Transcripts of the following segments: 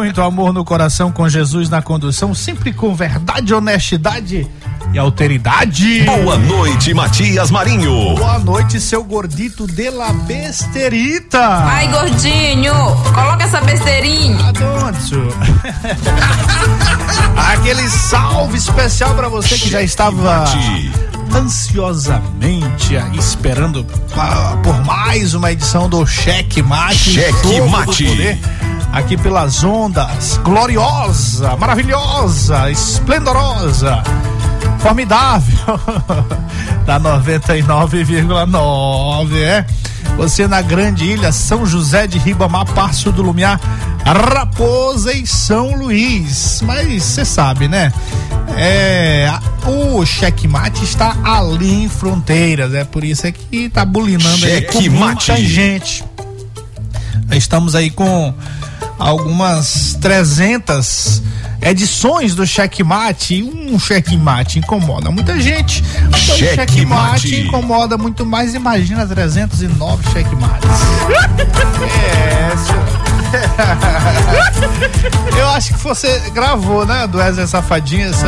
Muito amor no coração, com Jesus na condução, sempre com verdade, honestidade e alteridade. Boa noite, Matias Marinho. Boa noite, seu gordito de la besterita. Ai, gordinho, coloca essa besteirinha. Adonso. Aquele salve especial para você que já estava ansiosamente esperando por mais uma edição do Cheque Mate. Cheque Mate. Aqui pelas ondas, gloriosa, maravilhosa, esplendorosa, formidável, da 99,9, é? Você na Grande Ilha, São José de Ribamar, Passo do Lumiar, Raposa e São Luís. Mas você sabe, né? É, o checkmate está ali em fronteiras, é por isso é que tá bulinando aí com muita gente. Estamos aí com algumas 300 edições do checkmate. Um checkmate incomoda muita gente. Então, checkmate incomoda muito mais. Imagina 309 checkmates. é, senhor. Eu acho que você gravou, né, do Wesley Safadinha? Essa...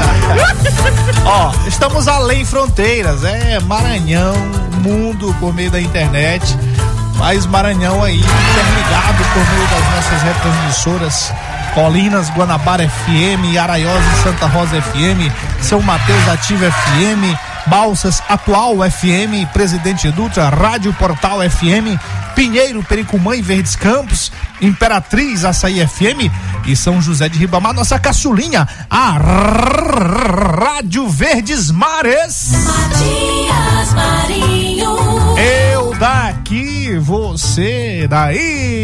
Ó, estamos além fronteiras, é Maranhão, mundo por meio da internet. Mais Maranhão aí, interligado por meio das nossas retransmissoras Colinas, Guanabara FM, Araiosa e Santa Rosa FM, São Mateus Ativa FM, Balsas Atual FM, Presidente Dutra, Rádio Portal FM, Pinheiro, Pericumã e Verdes Campos, Imperatriz Açaí FM e São José de Ribamar, nossa caçulinha, a Rádio Verdes Mares. Matias Marinho. Eu daqui, você daí.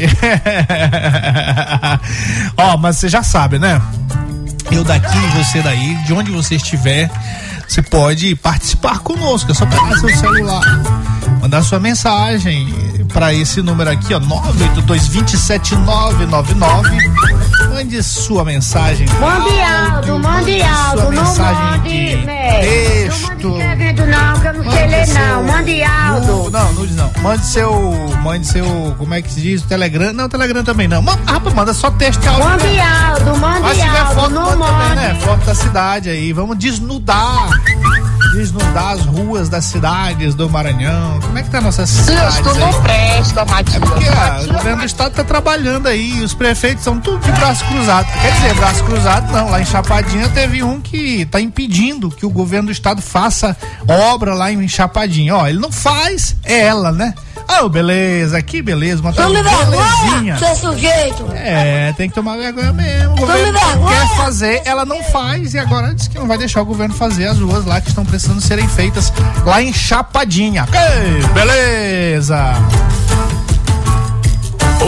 Ó, oh, mas você já sabe, né? Eu daqui, você daí, de onde você estiver, você pode participar conosco. É só pegar seu celular, mandar sua mensagem para esse número aqui, ó, 982-27999. Mande sua mensagem. Mande áudio, mande áudio, não mande, de né? texto. Não mande não. eu não sei ler não. Mande áudio. Não, nudes não. Mande seu. Mande seu. Como é que se diz? Telegram. Não, Telegram também não. Ma- Rapaz, manda só texto e áudio. Mande áudio, Mas mande se tiver áudio. foto, Não manda também, né? mande. Foto da cidade aí. Vamos desnudar. Desnudar as ruas das cidades do Maranhão. Como é que tá a nossa cidade? Isso não presta, Matheus. Porque ah, o governo do estado tá trabalhando aí, os prefeitos são tudo de braço cruzado. Quer dizer, braço cruzado não, lá em Chapadinha teve um que tá impedindo que o governo do estado faça obra lá em Chapadinha. Ó, ele não faz, é ela, né? Ah, beleza, que beleza, uma Tome vergonha, seu sujeito. É, tem que tomar vergonha mesmo. O governo vergonha. quer fazer, ela não faz e agora diz que não vai deixar o governo fazer as ruas lá que estão precisando serem feitas lá em Chapadinha. Ei, beleza!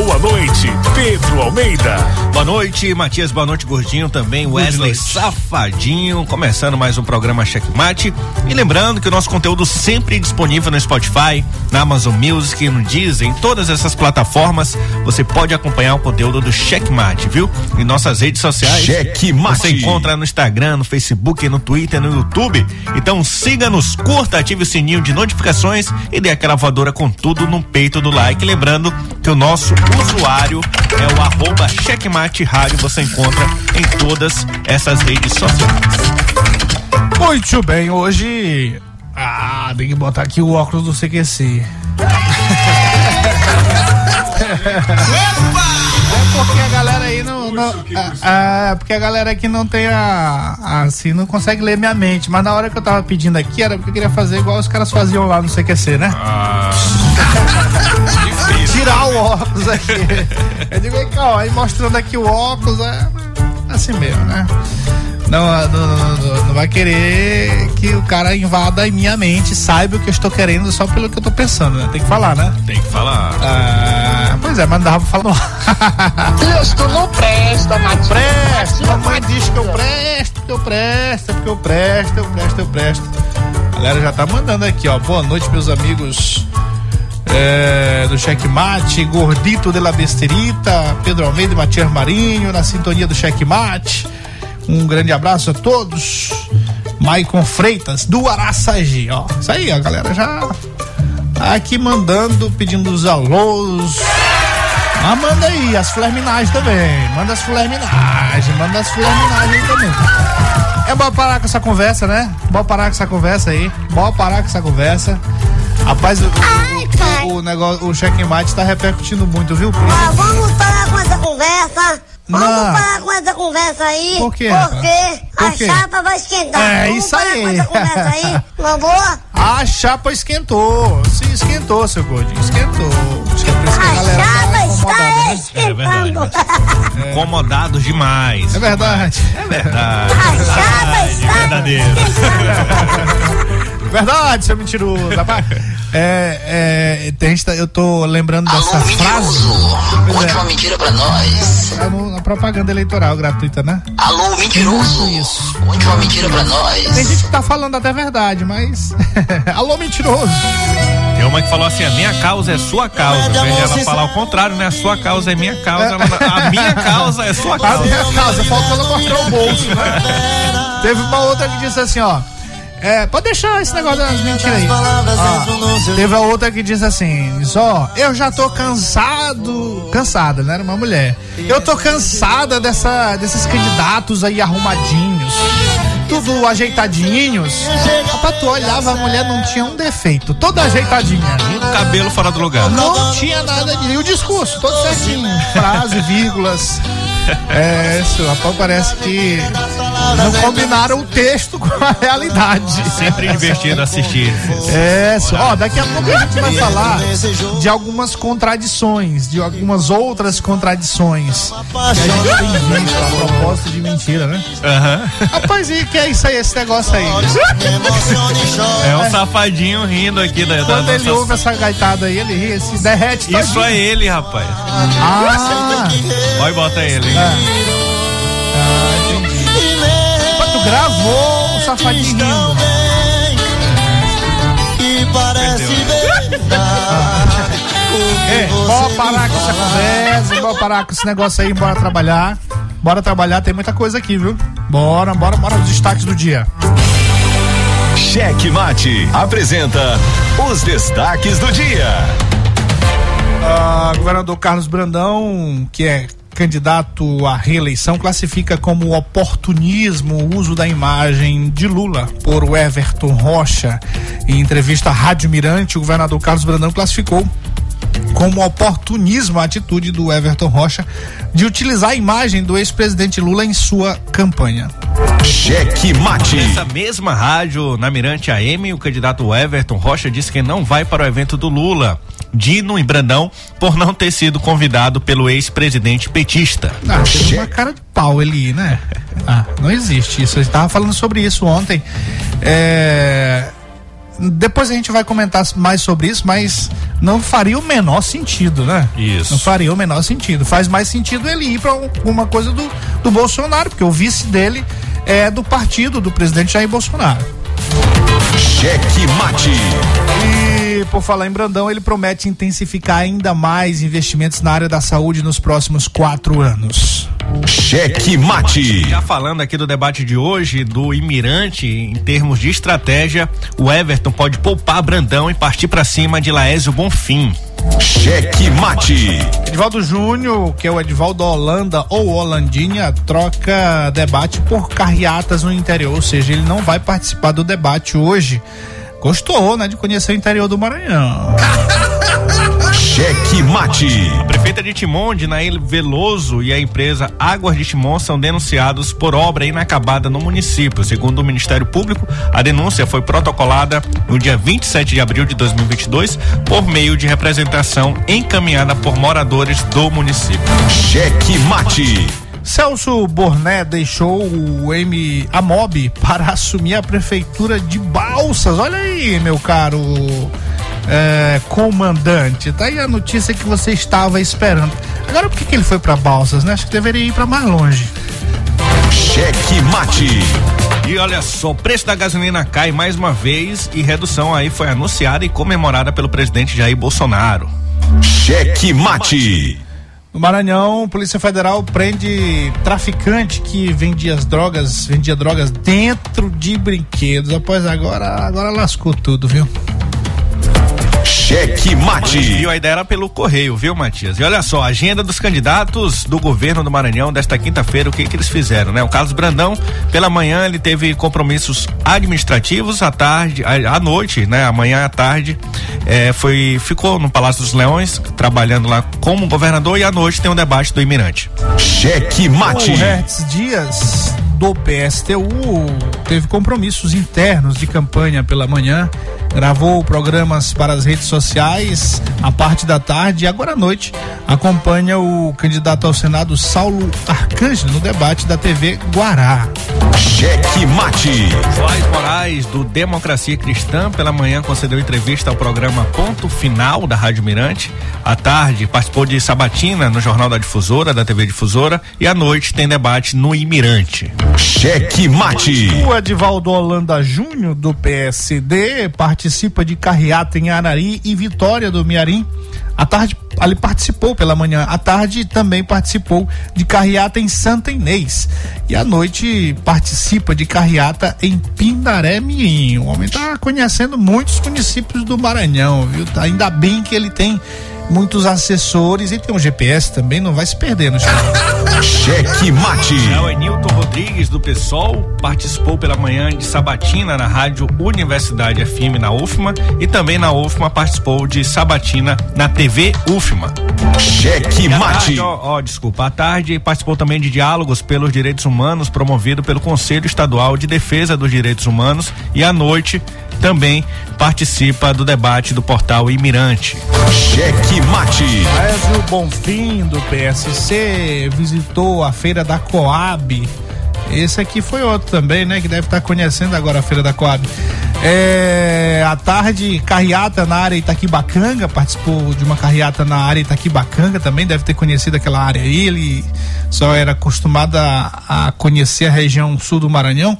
Boa noite, Pedro Almeida. Boa noite, Matias. Boa noite, Gordinho. Também Wesley Safadinho. Começando mais um programa Checkmate. E lembrando que o nosso conteúdo sempre disponível no Spotify, na Amazon Music, no Deezer, em todas essas plataformas. Você pode acompanhar o conteúdo do Checkmate, viu? Em nossas redes sociais. Checkmate. Você encontra no Instagram, no Facebook, no Twitter, no YouTube. Então siga-nos, curta, ative o sininho de notificações e dê aquela voadora com tudo no peito do like. Lembrando que o nosso usuário é o arroba Checkmate Rádio. Você encontra em todas essas redes sociais. Muito bem, hoje. Ah, tem que botar aqui o óculos do CQC. É porque a galera aí não. não ah, ah, porque a galera aqui não tem a, a- Assim, não consegue ler minha mente. Mas na hora que eu tava pedindo aqui era porque eu queria fazer igual os caras faziam lá no CQC, né? Tirar o óculos aqui. Eu digo, vem cá, ó, aí mostrando aqui o óculos, é assim mesmo, né? Não, não, não, não- não vai querer que o cara invada a minha mente, saiba o que eu estou querendo só pelo que eu tô pensando, né? Tem que falar, né? Tem que falar. Ah, pois é, mas não dava pra falar no ar. Isso não presta, Matheus. Presto, mamãe diz que eu presto, que eu presto, que eu presto, eu presto, eu presto. A galera já tá mandando aqui, ó. Boa noite, meus amigos é, do Checkmate, Gordito de la Besterita, Pedro Almeida e Matias Marinho, na sintonia do Checkmate. Um grande abraço a todos. Maicon Freitas, do Araçagi, ó. Isso aí, a galera já tá aqui mandando, pedindo os alôs. Mas manda aí, as flerminagens também. Manda as flerminagens, manda as flerminagens também. É bom parar com essa conversa, né? Bom parar com essa conversa aí. Bom parar com essa conversa. Rapaz, o, o, o, o negócio, o checkmate tá repercutindo muito, viu? Por isso- Ah, vamos parar com essa conversa. Vamos Não. parar com essa conversa aí. Por quê? Porque Por a quê? chapa vai esquentar. É, vamos isso parar aí. com essa conversa aí. Uma boa? A chapa esquentou. Se esquentou, seu gordinho. Esquentou. Esquentou. Que a A galera tá chapa está né? esquentando. Incomodados demais. É verdade. É verdade. A chapa está Verdadeiro. Verdade, seu mentiroso. rapaz. É, é, tem gente tá- eu tô lembrando dessa frase. Pois Conte é, uma mentira pra nós. tá no- na propaganda eleitoral gratuita, né? Alô, mentiroso. Isso. Conte uma mentira pra nós. Tem gente que tá falando até verdade, mas. Alô, mentiroso! Tem uma que falou assim: a minha causa é sua causa. Em vez de ela falar o contrário, né? A sua causa é minha causa. ela- a minha causa é sua A causa. minha casa, faltou ela mostrar o bolso, né? Teve uma outra que disse assim, ó. É, pode deixar esse negócio das mentiras aí. Ó, teve a outra que disse assim, diz, ó, eu já tô cansado, cansada, né? Era uma mulher. Eu tô cansada dessa, desses candidatos aí arrumadinhos, tudo ajeitadinhos. Rapaz, tu olhava, a mulher não tinha um defeito, toda ajeitadinha. Um cabelo fora do lugar. Não tinha nada de. E o discurso, todo certinho. Frase, vírgulas. É, isso, rapaz, parece que não combinaram o texto com a realidade. Sempre divertido assistir. É, isso. ó, daqui a pouco a gente vai falar de algumas contradições, de algumas outras contradições que a gente tem visto a propósito de mentira, né? Aham. Rapaz, e que é isso aí, esse negócio aí? É um safadinho rindo aqui da. da Quando ele nossa- ouve essa gaitada aí, ele ri, se derrete Isso todinho. é ele, rapaz. Ah, Olha e bota ele. É. gravou o safadinho rindo. É, bora parar com essa conversa, bora parar com esse negócio aí, bora trabalhar. Bora trabalhar, tem muita coisa aqui, viu? Bora, bora, bora os destaques do dia. Cheque Mate apresenta os destaques do dia. Ah, governador Carlos Brandão, que é candidato à reeleição, classifica como oportunismo o uso da imagem de Lula por o Everton Rocha. Em entrevista à Rádio Mirante, o governador Carlos Brandão classificou como oportunismo a atitude do Everton Rocha de utilizar a imagem do ex-presidente Lula em sua campanha. Cheque Mate. Nessa mesma rádio, na Mirante AM, o candidato Everton Rocha disse que não vai para o evento do Lula. Dino em Brandão por não ter sido convidado pelo ex-presidente petista. Ah, tem uma cara de pau ele, ir, né? Ah, não existe isso. A gente tava falando sobre isso ontem. É... Depois a gente vai comentar mais sobre isso, mas não faria o menor sentido, né? Isso. Não faria o menor sentido. Faz mais sentido ele ir para uma coisa do, do Bolsonaro, porque o vice dele é do partido do presidente Jair Bolsonaro. Cheque Mate. E por falar em Brandão, ele promete intensificar ainda mais investimentos na área da saúde nos próximos quatro anos. Cheque Mate. Já falando aqui do debate de hoje, do Imirante, em termos de estratégia, o Everton pode poupar Brandão e partir para cima de Laésio Bonfim. Cheque Mate. Edivaldo Júnior, que é o Edivaldo Holanda ou Holandinha, troca debate por carreatas no interior, ou seja, ele não vai participar do debate hoje. Gostou, né, de conhecer o interior do Maranhão. Cheque Mate. A prefeita de Timon, Dinaíl Veloso, e a empresa Águas de Timon são denunciados por obra inacabada no município. Segundo o Ministério Público, a denúncia foi protocolada no dia 27 de abril de 2022 por meio de representação encaminhada por moradores do município. Cheque Mate. Celso Borné deixou o M Mob para assumir a prefeitura de Balsas. Olha aí, meu caro é, comandante. Tá aí a notícia que você estava esperando. Agora por que, que ele foi para Balsas, né? Acho que deveria ir para mais longe. Cheque Mate. E olha só, o preço da gasolina cai mais uma vez e redução aí foi anunciada e comemorada pelo presidente Jair Bolsonaro. Cheque Mate. No Maranhão, Polícia Federal prende traficante que vendia as drogas, vendia drogas dentro de brinquedos. Após agora, agora lascou tudo, viu? Cheque Mate. Viu? A ideia era pelo correio, viu, Matias? E olha só, a agenda dos candidatos do governo do Maranhão desta quinta-feira, o que que eles fizeram, né? O Carlos Brandão, pela manhã, ele teve compromissos administrativos, à tarde, à, à noite, né? Amanhã à tarde, eh, foi, ficou no Palácio dos Leões, trabalhando lá como governador, e à noite tem um debate do Imirante. Cheque Mate. O Hertz Dias do PSTU teve compromissos internos de campanha pela manhã, gravou programas para as redes sociais a parte da tarde e agora à noite acompanha o candidato ao Senado Saulo Arcângelo no debate da TV Guará. Cheque Mate. Joás Moraes, do Democracia Cristã, pela manhã concedeu entrevista ao programa Ponto Final da Rádio Mirante. À tarde, participou de Sabatina no Jornal da Difusora, da TV Difusora. E à noite tem debate no Imirante. Cheque Mate. O Edivaldo Holanda Júnior, do PSD, participa de carreata em Arari e Vitória do Miarim. À tarde, ele participou pela manhã. À tarde, também participou de carreata em Santa Inês. E à noite, participa de carreata em Pindaré Mirim. O homem está conhecendo muitos municípios do Maranhão, viu? Tá, ainda bem que ele tem muitos assessores e tem um GPS também, não vai se perder no Cheque Mate. O Enilton Rodrigues, do PSOL, participou pela manhã de Sabatina na Rádio Universidade FM na UFMA e também na UFMA participou de Sabatina na TV UFMA. Cheque Mate. ó, ó, desculpa, à tarde participou também de diálogos pelos direitos humanos promovido pelo Conselho Estadual de Defesa dos Direitos Humanos e à noite também participa do debate do portal Imirante. Cheque Mate. Aécio Bonfim, do PSC, visitou a feira da Coab. Esse aqui foi outro também, né? Que deve estar conhecendo agora a feira da Coab. É, à tarde, carreata na área Itaquibacanga, participou de uma carreata na área Itaquibacanga também, deve ter conhecido aquela área aí. Ele só era acostumado a, a conhecer a região sul do Maranhão.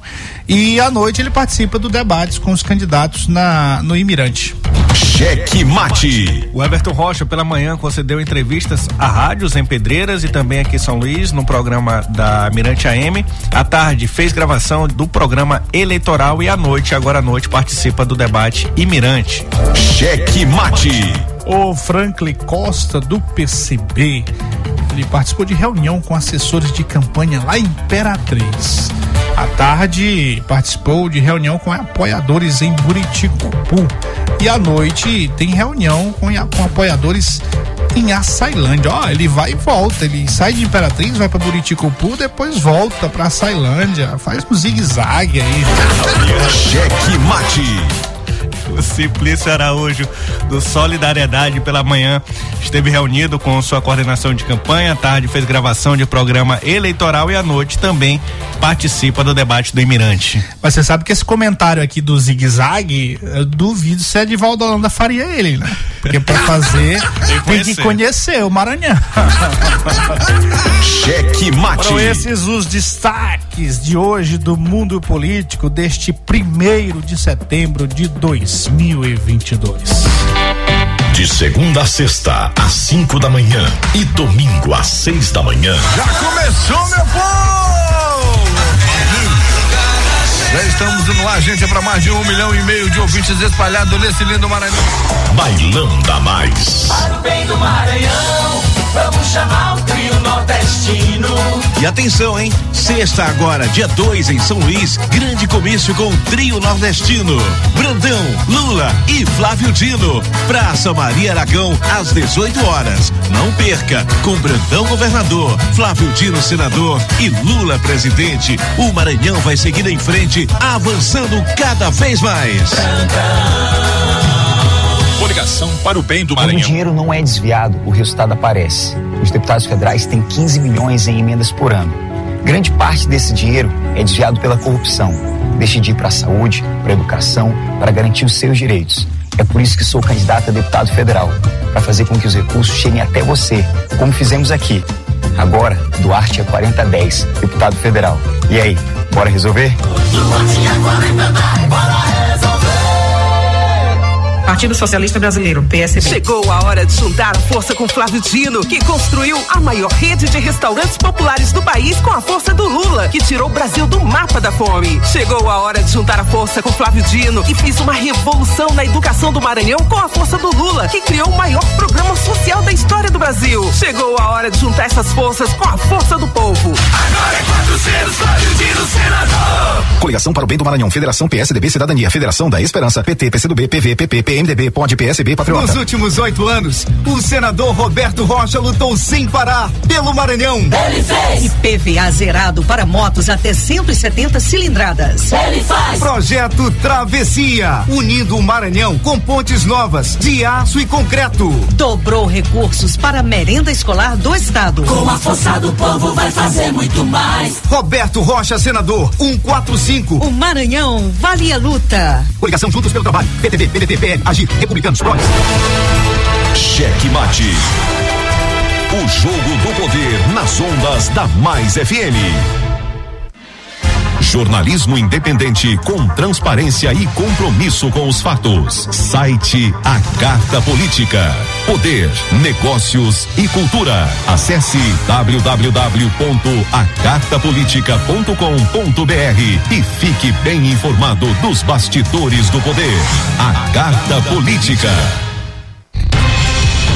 E à noite ele participa do debates com os candidatos na, no Imirante. Cheque Mate. O Everton Rocha, pela manhã, concedeu entrevistas a rádios em Pedreiras e também aqui em São Luís, no programa da Mirante AM. À tarde, fez gravação do programa eleitoral e à noite, agora à noite, participa do debate Imirante. Cheque Mate. O Franklin Costa, do PCB, ele participou de reunião com assessores de campanha lá em Imperatriz. À tarde, participou de reunião com apoiadores em Buriticupu. E à noite, tem reunião com, com apoiadores em Açailândia. Ó, ele vai e volta. Ele sai de Imperatriz, vai pra Buriticupu, depois volta pra Açailândia. Faz um zigue-zague aí. Cheque Mate. O Simplício Araújo, do Solidariedade pela manhã, esteve reunido com sua coordenação de campanha. À tarde fez gravação de programa eleitoral e à noite também participa do debate do Imirante. Mas você sabe que esse comentário aqui do zigue-zague, eu duvido se é de Valdolanda faria ele, né? Porque pra fazer tem que conhecer o Maranhão. Cheque Mate. Foram esses os destaques de hoje do mundo político deste primeiro de setembro de 2022. De segunda a sexta, às 5 da manhã e domingo às 6 da manhã. Já começou, meu povo! Já estamos no ar, gente, é para mais de um milhão e meio de ouvintes espalhados nesse lindo Maranhão. Bailão da Mais. Para o bem do Maranhão, vamos chamar o trio nordestino. E atenção, hein? Sexta agora, dia 2 em São Luís, grande comício com o trio nordestino. Brandão, Lula e Flávio Dino. Praça Maria Aragão, às 18 horas. Não perca, com Brandão governador, Flávio Dino senador e Lula presidente. O Maranhão vai seguir em frente, avançando cada vez mais. Coligação para o bem do Quando o dinheiro não é desviado, o resultado aparece. Os deputados federais têm 15 milhões em emendas por ano. Grande parte desse dinheiro é desviado pela corrupção. Deixa de ir para a saúde, para a educação, para garantir os seus direitos. É por isso que sou candidato a deputado federal, para fazer com que os recursos cheguem até você, como fizemos aqui. Agora, Duarte é 4010, deputado federal. E aí, bora resolver? Partido Socialista Brasileiro, PSB. Chegou a hora de juntar a força com Flávio Dino, que construiu a maior rede de restaurantes populares do país com a força do Lula, que tirou o Brasil do mapa da fome. Chegou a hora de juntar a força com Flávio Dino, que fez uma revolução na educação do Maranhão com a força do Lula, que criou o maior programa social da história do Brasil. Chegou a hora de juntar essas forças com a força do povo. Agora é quatro zeros, Flávio Dino, senador. Coligação para o bem do Maranhão, Federação PSDB Cidadania, Federação da Esperança, PT, PCdoB, PV, PP, PMDB, PSB, Patriota. Nos últimos oito anos, o senador Roberto Rocha lutou sem parar pelo Maranhão. Ele fez. IPVA zerado para motos até 170 cilindradas. Ele faz. Projeto Travessia, unindo o Maranhão com pontes novas de aço e concreto. Dobrou recursos para a merenda escolar do estado. Com a força do povo vai fazer muito mais. Roberto Rocha, senador, 145. O Maranhão vale a luta. Coligação Juntos pelo Trabalho, PTB, PDT, PL, Agir, Republicanos, Prós. Cheque Mate. O jogo do poder nas ondas da Mais FM. Jornalismo independente com transparência e compromisso com os fatos. Site A Carta Política. Poder, negócios e cultura. Acesse www.acartapolitica.com.br e fique bem informado dos bastidores do poder. A Carta Política.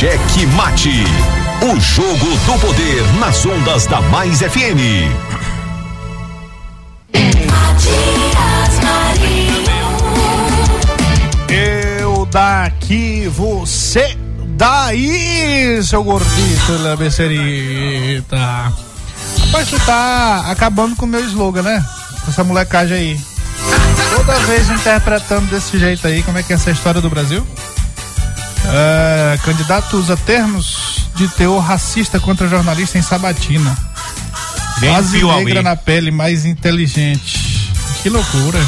Cheque Mate. O jogo do poder nas ondas da Mais FM. Eu daqui, você daí, seu gordito da becerita. Rapaz, tu tá acabando com o meu slogan, né? Com essa molecagem aí. Toda vez interpretando desse jeito aí, como é que é essa história do Brasil? É, candidato usa termos de teor racista contra jornalista em sabatina. Bem Quase Piauí. negra na pele, mais inteligente. Que loucura.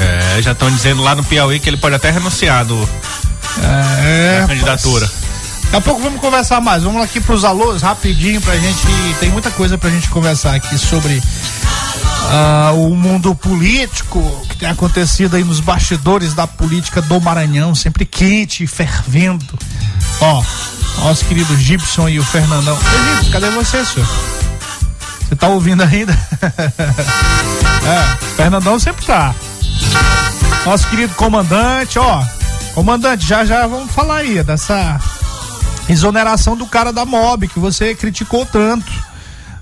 É, já estão dizendo lá no Piauí que ele pode até renunciar do, É, da candidatura. Daqui a pouco vamos conversar mais. Vamos aqui pros alôs rapidinho pra gente. Tem muita coisa pra gente conversar aqui sobre ah, o mundo político tem acontecido aí nos bastidores da política do Maranhão, sempre quente e fervendo. Ó, nosso querido Gibson e o Fernandão. Gibson, cadê você, senhor? Você tá ouvindo ainda? é, Fernandão sempre tá. Nosso querido comandante, ó. Comandante, já já vamos falar aí dessa exoneração do cara da Mob que você criticou tanto.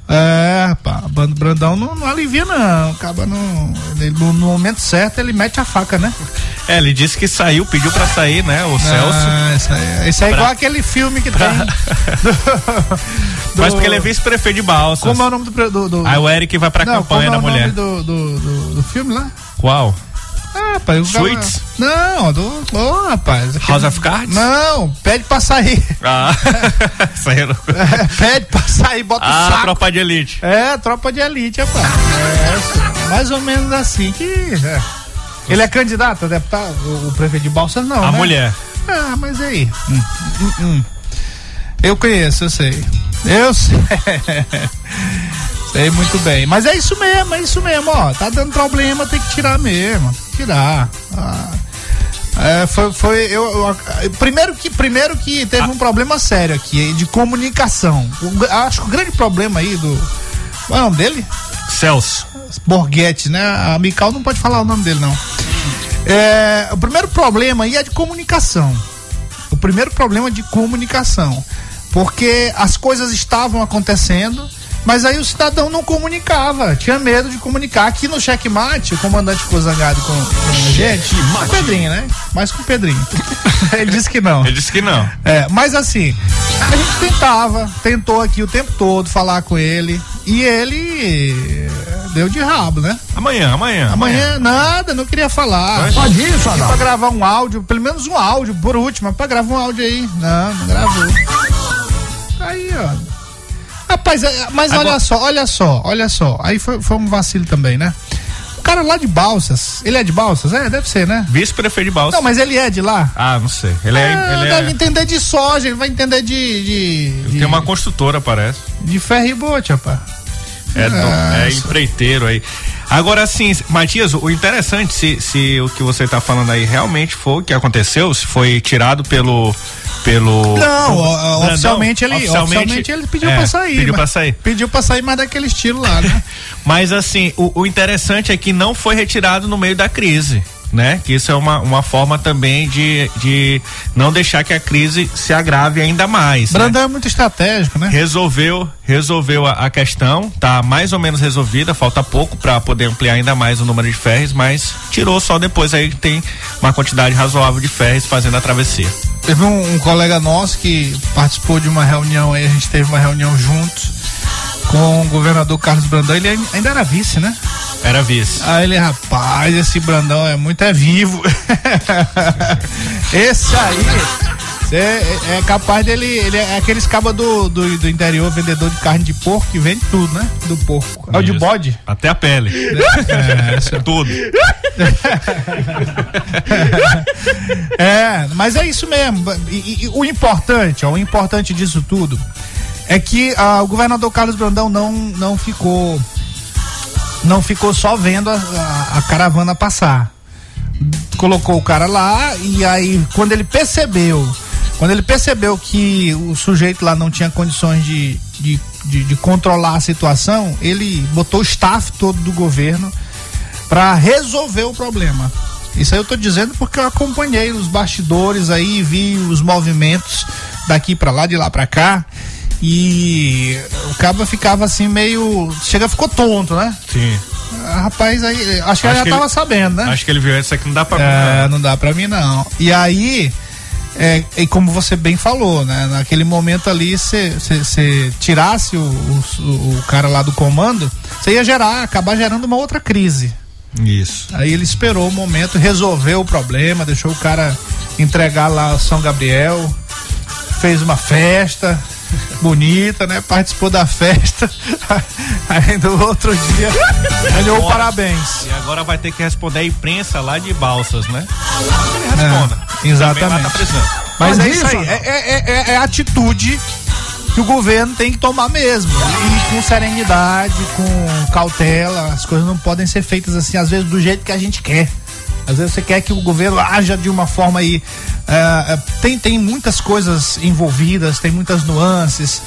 É, Bando Brandão não, não alivia, não. Acaba no, ele- no, momento certo ele mete a faca, né? É, ele disse que saiu, pediu pra sair, né? O Celso. Ah, isso aí, isso aí é Pra- igual aquele filme que pra- tem. Mas porque ele é vice-prefeito de Balsas. Como é o nome do. do, do Aí o Eric vai pra não, campanha da como é o mulher. nome do, do, do, do filme lá? Qual? Ah, rapaz, o Suits? Não, do. Ô, rapaz. House of Cards? Não, pede pra sair. Ah, saíram. É, pede pra sair, bota o Ah, saco. tropa de elite. É, tropa de elite, rapaz. É, mais ou menos assim que. é. Ele é candidato a deputado, o, o prefeito de Balsas não. A né? mulher. Ah, mas aí. Hum, hum, hum. Eu conheço, eu sei. Eu sei. Sei muito bem. Mas é isso mesmo, é isso mesmo, ó. Tá dando problema, tem que tirar mesmo. Tirar. Ah. É, foi, foi eu, eu- primeiro que primeiro que teve um problema sério aqui de comunicação. O acho que o grande problema aí do qual é o nome dele? Celso. Borghetti, né? A Mical não pode falar o nome dele não. É, o primeiro problema aí é de comunicação. O primeiro problema é de comunicação. Porque as coisas estavam acontecendo, mas aí o cidadão não comunicava, tinha medo de comunicar. Aqui no checkmate, o comandante ficou zangado com, com a gente. Com o Pedrinho, né? Mais com o Pedrinho. Ele disse que não. Ele disse que não. É, mas assim, a gente tentava, tentou aqui o tempo todo falar com ele e ele eh, deu de rabo, né? Amanhã, amanhã. Amanhã nada, não queria falar. Pode ir, Fadal. pra gravar um áudio, pelo menos um áudio, por último, pra gravar um áudio aí. Não, não gravou. Aí, ó. Rapaz, é, mas Agora- olha só, olha só, olha só. Aí foi, foi um vacilo também, né? O cara lá de Balsas, ele é de Balsas? É, deve ser, né? Vice-prefeito de Balsas. Não, mas ele é de lá? Ah, não sei. Ele é. Ah, ele deve é... entender de soja, ele vai entender de. de, de, Tem uma construtora, parece. de ferro e bote, rapaz. É, do- Nossa. é empreiteiro aí. Agora, assim, Matias, o interessante, se, se o que você tá falando aí realmente foi o que aconteceu, se foi tirado pelo. Pelo Não, o- ó, ó, Brandão, oficialmente, ele, oficialmente, ele pediu é, pra sair. Pediu mas- pra sair. Pediu pra sair, mas daquele estilo lá, né? Mas assim, o, o interessante é que não foi retirado no meio da crise. Né? Que isso é uma, uma forma também de, de não deixar que a crise se agrave ainda mais. né? Brandão é muito estratégico, né? Resolveu, resolveu a, a questão, tá mais ou menos resolvida, falta pouco para poder ampliar ainda mais o número de ferries, mas tirou só depois aí que tem uma quantidade razoável de ferries fazendo a travessia. Teve um, um colega nosso que participou de uma reunião aí, a gente teve uma reunião juntos com o governador Carlos Brandão, ele ai- ainda era vice, né? Era vice. Aí ele, rapaz, esse Brandão é muito é vivo. esse aí é, é capaz dele, ele é aqueles cabas do, do, do interior, vendedor de carne de porco, que vende tudo, né? Do porco. É o de bode? Até a pele. É, isso. Tudo. É, mas é isso mesmo. E, e o importante, ó, o importante disso tudo é que ah, o governador Carlos Brandão não, não ficou não ficou só vendo a, a- a caravana passar. Colocou o cara lá e aí quando ele percebeu, quando ele percebeu que o sujeito lá não tinha condições de, de, de, de controlar a situação, ele botou o staff todo do governo para resolver o problema. Isso aí eu tô dizendo porque eu acompanhei os bastidores aí, vi os movimentos daqui para lá, de lá para cá. E o cabo ficava assim meio. Chega, ficou tonto, né? Sim. Ah, Rapaz, aí, acho que ele já que tava ele- sabendo, né? Acho que ele viu essa aqui não dá pra É, não dá pra mim não. E aí, é, e como você bem falou, né? Naquele momento ali, você tirasse o, o, o cara lá do comando, você ia gerar, acabar gerando uma outra crise. Isso. Aí ele esperou o momento, resolveu o problema, deixou o cara entregar lá São Gabriel, fez uma festa bonita, né? Participou da festa. Aí no outro dia ganhou Agora- parabéns. E agora vai ter que responder a imprensa lá de Balsas, né? É, responda. exatamente. Também lá tá. Mas é Mas isso aí, é, é, é- é a atitude que o governo tem que tomar mesmo. E com serenidade, com cautela, as coisas não podem ser feitas assim, às vezes, do jeito que a gente quer. Às vezes você quer que o governo haja de uma forma aí. eh, tem, tem muitas coisas envolvidas, tem muitas nuances,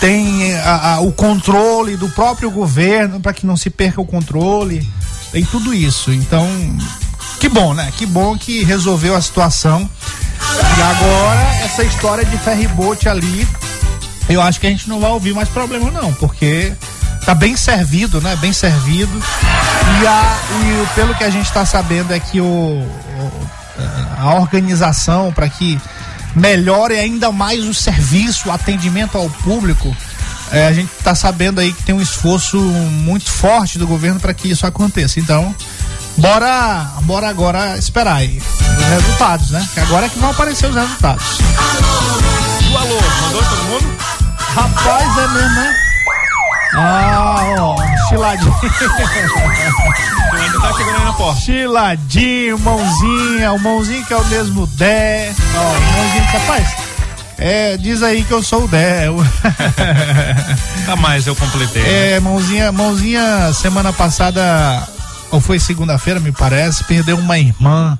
tem a- a- o controle do próprio governo para que não se perca o controle. Tem tudo isso. Então, que bom, né? Que bom que resolveu a situação. E agora, essa história de ferribote ali, eu acho que a gente não vai ouvir mais problema, não, porque tá bem servido, né? Bem servido. E, a, e pelo que a gente está sabendo é que o, o- a organização para que melhore ainda mais o serviço, o atendimento ao público. é, a gente está sabendo aí que tem um esforço muito forte do governo para que isso aconteça. Então, bora, bora agora esperar aí os resultados, né? Que agora é que vão aparecer os resultados. O alô, mandou todo mundo? Rapaz, é mesmo, né? Ah, ó, chiladinho. Ainda tá chegando aí na porta. Chiladinho, mãozinha, o mãozinho que é o mesmo Dé. Ó, o mãozinho, rapaz. É, diz aí que eu sou o Dé. Nunca mais eu completei. É, mãozinha, mãozinha, semana passada, ou foi segunda-feira, me parece, perdeu uma irmã.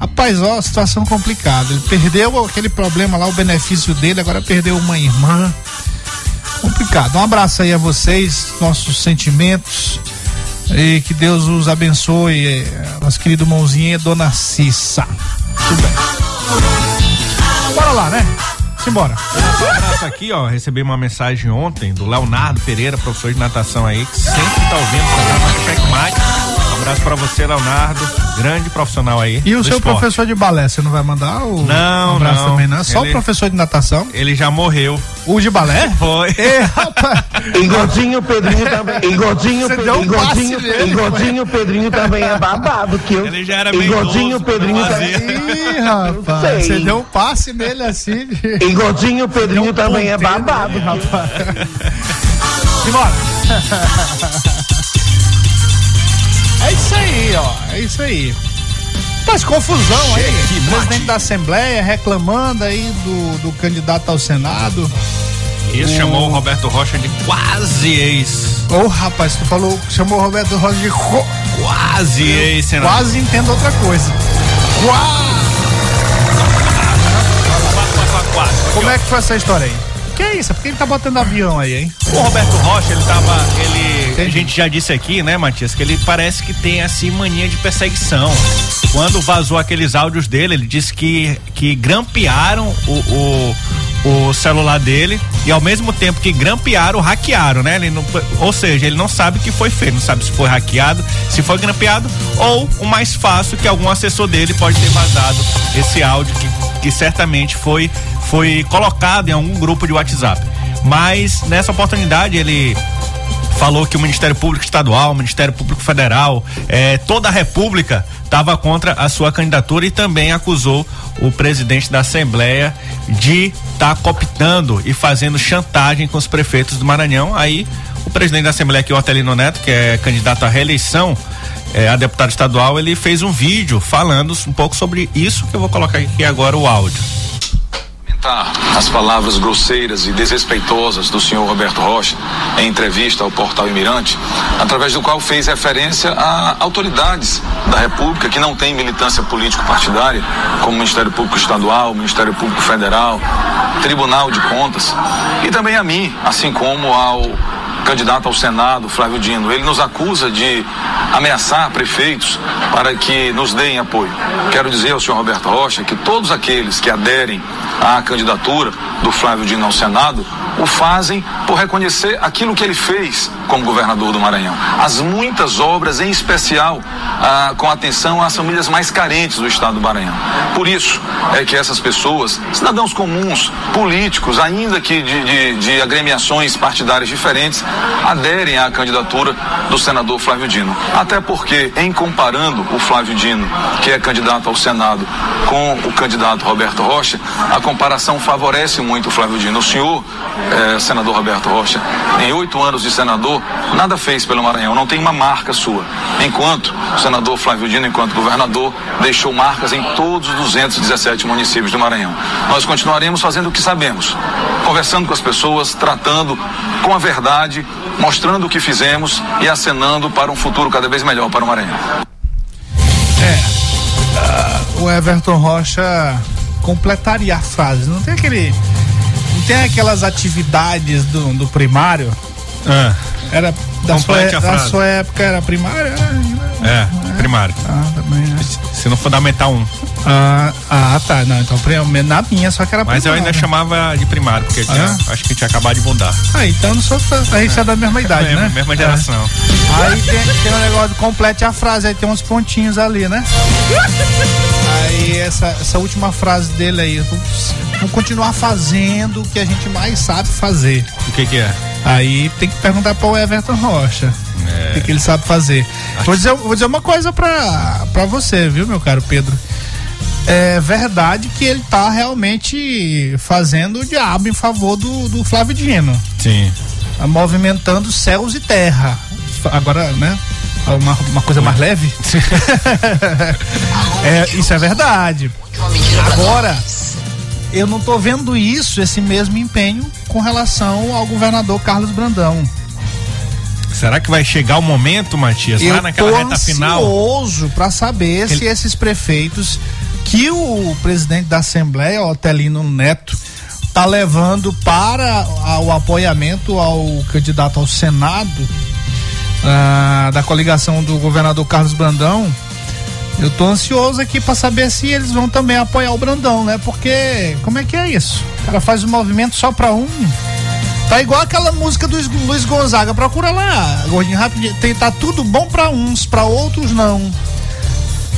Rapaz, ó, situação complicada. Ele perdeu aquele problema lá, o benefício dele, agora perdeu uma irmã. Complicado. Um abraço aí a vocês, nossos sentimentos. E que Deus os abençoe. eh, Nosso querido mãozinha, Dona Cissa. Tudo bem. Bora lá, né? Simbora. Um aqui, ó. Recebi uma mensagem ontem do Leonardo Pereira, professor de natação aí, que sempre tá ouvindo o programa Checkmate. Um abraço pra você, Leonardo. Grande profissional aí. E o seu esporte. professor de balé, você não vai mandar o Não, um abraço não. também, não? Só Ele- o professor de natação? Ele já morreu. O de balé? Foi. Ê, rapaz. Pedrinho também. E gordinho, Você Pe- um e nele, e gordinho Pedrinho também é babado. Que eu, Ele já era bem idoso, Pedrinho não também. Ih, rapaz, você deu um passe nele assim. de- E gordinho Pedrinho um também é babado. rapaz. Simbora. É isso aí, ó. É isso aí. Mas confusão aí. O presidente da Assembleia reclamando aí do, do candidato ao Senado. Isso O- chamou o Roberto Rocha de quase ex. Ô, rapaz, tu falou, chamou o Roberto Rosa de ro- Quase ex, senador. Quase entendo outra coisa. Quase. Como é que foi essa história aí? Que é isso? Por que ele tá botando avião aí, hein? O Roberto Rocha, ele tava. Ele. A gente já disse aqui, né, Matias, que ele parece que tem assim mania de perseguição. Quando vazou aqueles áudios dele, ele disse que, que grampearam o, o, o celular dele e ao mesmo tempo que grampearam, hackearam, né? Ele não, ou seja, ele não sabe o que foi feito, não sabe se foi hackeado, se foi grampeado ou o mais fácil que algum assessor dele pode ter vazado esse áudio que, que certamente foi, foi colocado em algum grupo de WhatsApp. Mas nessa oportunidade ele falou que o Ministério Público Estadual, o Ministério Público Federal, eh, toda a República estava contra a sua candidatura e também acusou o presidente da Assembleia de estar cooptando e fazendo chantagem com os prefeitos do Maranhão. Aí o presidente da Assembleia aqui, o Otelino Neto, que é candidato à reeleição, eh, a deputado estadual, ele fez um vídeo falando um pouco sobre isso que eu vou colocar aqui agora o áudio. as palavras grosseiras e desrespeitosas do senhor Roberto Rocha em entrevista ao portal Imirante, através do qual fez referência a autoridades da República que não têm militância político-partidária, como Ministério Público Estadual, Ministério Público Federal, Tribunal de Contas, e também a mim, assim como ao candidato ao Senado, Flávio Dino, ele nos acusa de ameaçar prefeitos para que nos deem apoio. Quero dizer ao senhor Roberto Rocha que todos aqueles que aderem à candidatura do Flávio Dino ao Senado o fazem por reconhecer aquilo que ele fez como governador do Maranhão. As muitas obras, em especial ah, com atenção às famílias mais carentes do estado do Maranhão. Por isso é que essas pessoas, cidadãos comuns, políticos, ainda que de, de, de agremiações partidárias diferentes, aderem à candidatura do senador Flávio Dino. Até porque, em comparando o Flávio Dino, que é candidato ao Senado, com o candidato Roberto Rocha, a comparação favorece muito o Flávio Dino. O senhor eh, senador Roberto Rocha, em oito anos de senador, nada fez pelo Maranhão, não tem uma marca sua. Enquanto o senador Flávio Dino, enquanto governador, deixou marcas em todos os 217 municípios do Maranhão. Nós continuaremos fazendo o que sabemos, conversando com as pessoas, tratando com a verdade, mostrando o que fizemos e acenando para um futuro cada vez melhor para o Maranhão. É. Uh, o Everton Rocha completaria a frase. Não tem aquele não tem aquelas atividades do, do primário? Ah. Era da sua, da sua, época era primário? É, é, primário. Ah, também, né? Se não fundamental 1. Um. Ah, ah, tá. Não, então na minha só que era Mas eu ainda chamava de primário, porque tinha, Ah. acho que tinha acabado de mudar. Ah, então não sou. A gente é da mesma idade, É, né? mesma geração. Aí tem, tem um negócio de complete a frase, aí tem uns pontinhos ali, né? Aí essa, essa última frase dele aí, vamos, vamos continuar fazendo o que a gente mais sabe fazer. O que que é? Aí tem que perguntar para o Everton Rocha. É. O que, ele sabe fazer. Vou dizer, vou dizer uma coisa pra você, viu, meu caro Pedro? É verdade que ele tá realmente fazendo o diabo em favor do, do Flávio Dino. Sim. Tá movimentando céus e terra. Agora, né? Uma, uma coisa mais leve. é, isso é verdade. Agora, eu não tô vendo isso, esse mesmo empenho com relação ao governador Carlos Brandão. Será que vai chegar o momento, Matias, eu lá naquela tô reta final? ansioso para saber se esses prefeitos que o presidente da Assembleia, Otelino Neto, tá levando para o apoiamento ao candidato ao Senado ah, da coligação do governador Carlos Brandão. Eu tô ansioso aqui para saber se eles vão também apoiar o Brandão, né? Porque como é que é isso? O cara faz um movimento só para um. Tá igual aquela música do Luiz Gonzaga. Procura lá, gordinho rapidinho. Tem, tá tudo bom pra uns, pra outros não.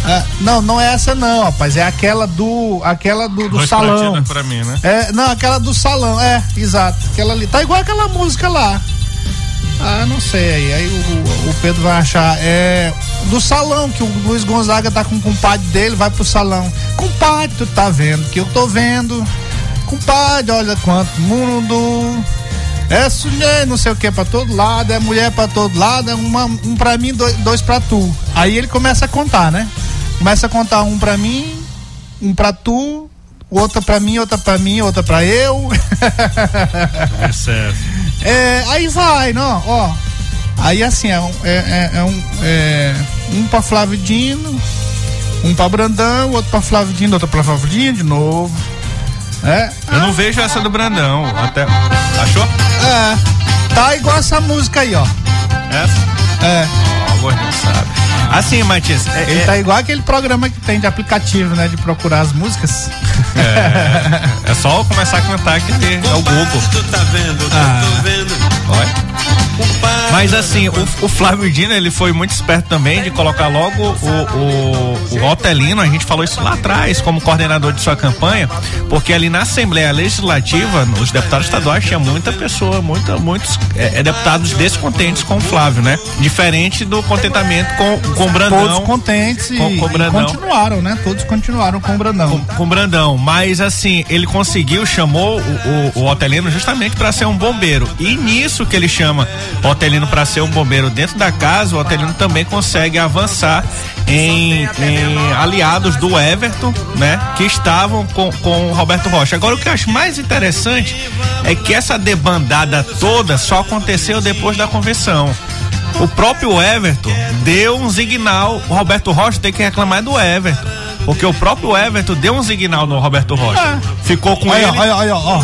Ah, não, não é essa não, rapaz. É aquela do. Aquela do, do salão. pra mim, né? É, não, aquela do salão, é, exato. Aquela ali. Tá igual aquela música lá. Ah, não sei aí. Aí o, o Pedro vai achar. É. Do salão, que o Luiz Gonzaga tá com o compadre dele, vai pro salão. Compadre, tu tá vendo que eu tô vendo. Compadre, olha quanto mundo. É sujeito, não sei o que pra todo lado, é mulher pra todo lado, é uma, um pra mim, dois, dois pra tu. Aí ele começa a contar, né? Começa a contar um pra mim, um pra tu, outra pra mim, outra pra mim, outra pra eu. Excesso. É, aí vai, não, ó. Aí assim, é um, é, é- é um, é, um pra Flávio Dino, um pra Brandão, outro pra Flávio Dino, outro pra Flávio Dino de novo. É, Eu não vejo essa do Brandão. Até. Achou? é, tá igual essa música aí, ó. Essa? É. Ó, o gordinho sabe. Assim, Matias, é, Ele é- tá igual aquele programa que tem de aplicativo, né? De procurar as músicas. é, é só começar a cantar que vê. É o Google. tá vendo, Ah. tô vendo. Olha. Mas assim, o, o Flávio Dino, ele foi muito esperto também de colocar logo o, o, o Otelino, a gente falou isso lá atrás, como coordenador de sua campanha, porque ali na Assembleia Legislativa, os deputados estaduais, tinha muita pessoa, muita, muitos é, é, deputados descontentes com o Flávio, né? Diferente do contentamento com, com o Brandão. Todos contentes e, com, com o e Brandão. continuaram, né? Todos continuaram com o Brandão. com o Brandão, mas assim, ele conseguiu, chamou o, o, o Otelino justamente para ser um bombeiro. E nisso que ele chama o Otelino para ser um bombeiro dentro da casa, o Otelino também consegue avançar em, em aliados do Everton, né? Que estavam com, com o Roberto Rocha. Agora, o que eu acho mais interessante é que essa debandada toda só aconteceu depois da convenção. O próprio Everton deu um signal, o Roberto Rocha tem que reclamar do Everton. Porque o próprio Everton deu um signal no Roberto Rocha. É. Ficou com Olha, ele. olha, olha, ó.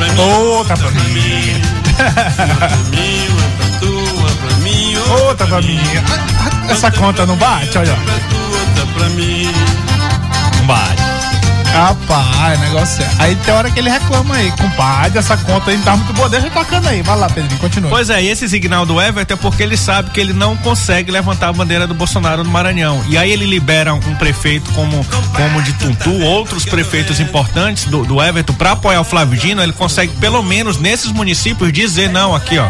Uma pra mim, uma pra mim, uma pra tu, outra pra mim. Outra pra mim. Outra pra mim. Essa conta não bate, olha. Não bate. Rapaz, negócio é. Aí tem hora que ele reclama aí, compadre, essa conta aí não tá muito boa. Deixa tocando aí. Vai lá, Pedrinho, continua. Pois é, e esse signal do Everton é porque ele sabe que ele não consegue levantar a bandeira do Bolsonaro no Maranhão. E aí ele libera um prefeito como, como de Tuntu, outros prefeitos importantes do, do Everton para apoiar o Flávio Dino, ele consegue pelo menos nesses municípios dizer não, aqui ó,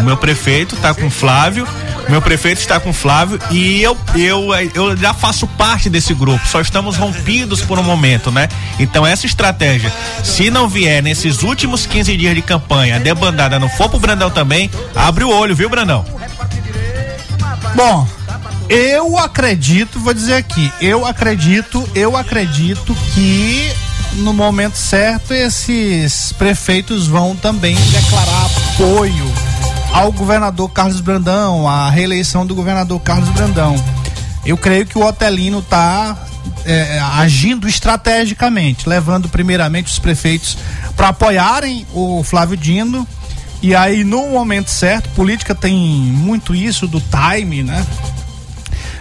o meu prefeito tá com o Flávio, meu prefeito está com o Flávio e eu, eu, eu já faço parte desse grupo. Só estamos rompidos por um momento, né? Então, essa estratégia, se não vier nesses últimos 15 dias de campanha, a debandada não for pro Brandão também, abre o olho, viu, Brandão? Bom, eu acredito, vou dizer aqui, eu acredito, eu acredito que no momento certo esses prefeitos vão também declarar apoio ao governador Carlos Brandão, à reeleição do governador Carlos Brandão. Eu creio que o Otelino está é, agindo estrategicamente, levando primeiramente os prefeitos para apoiarem o Flávio Dino. E aí, no momento certo, política tem muito isso do time, né?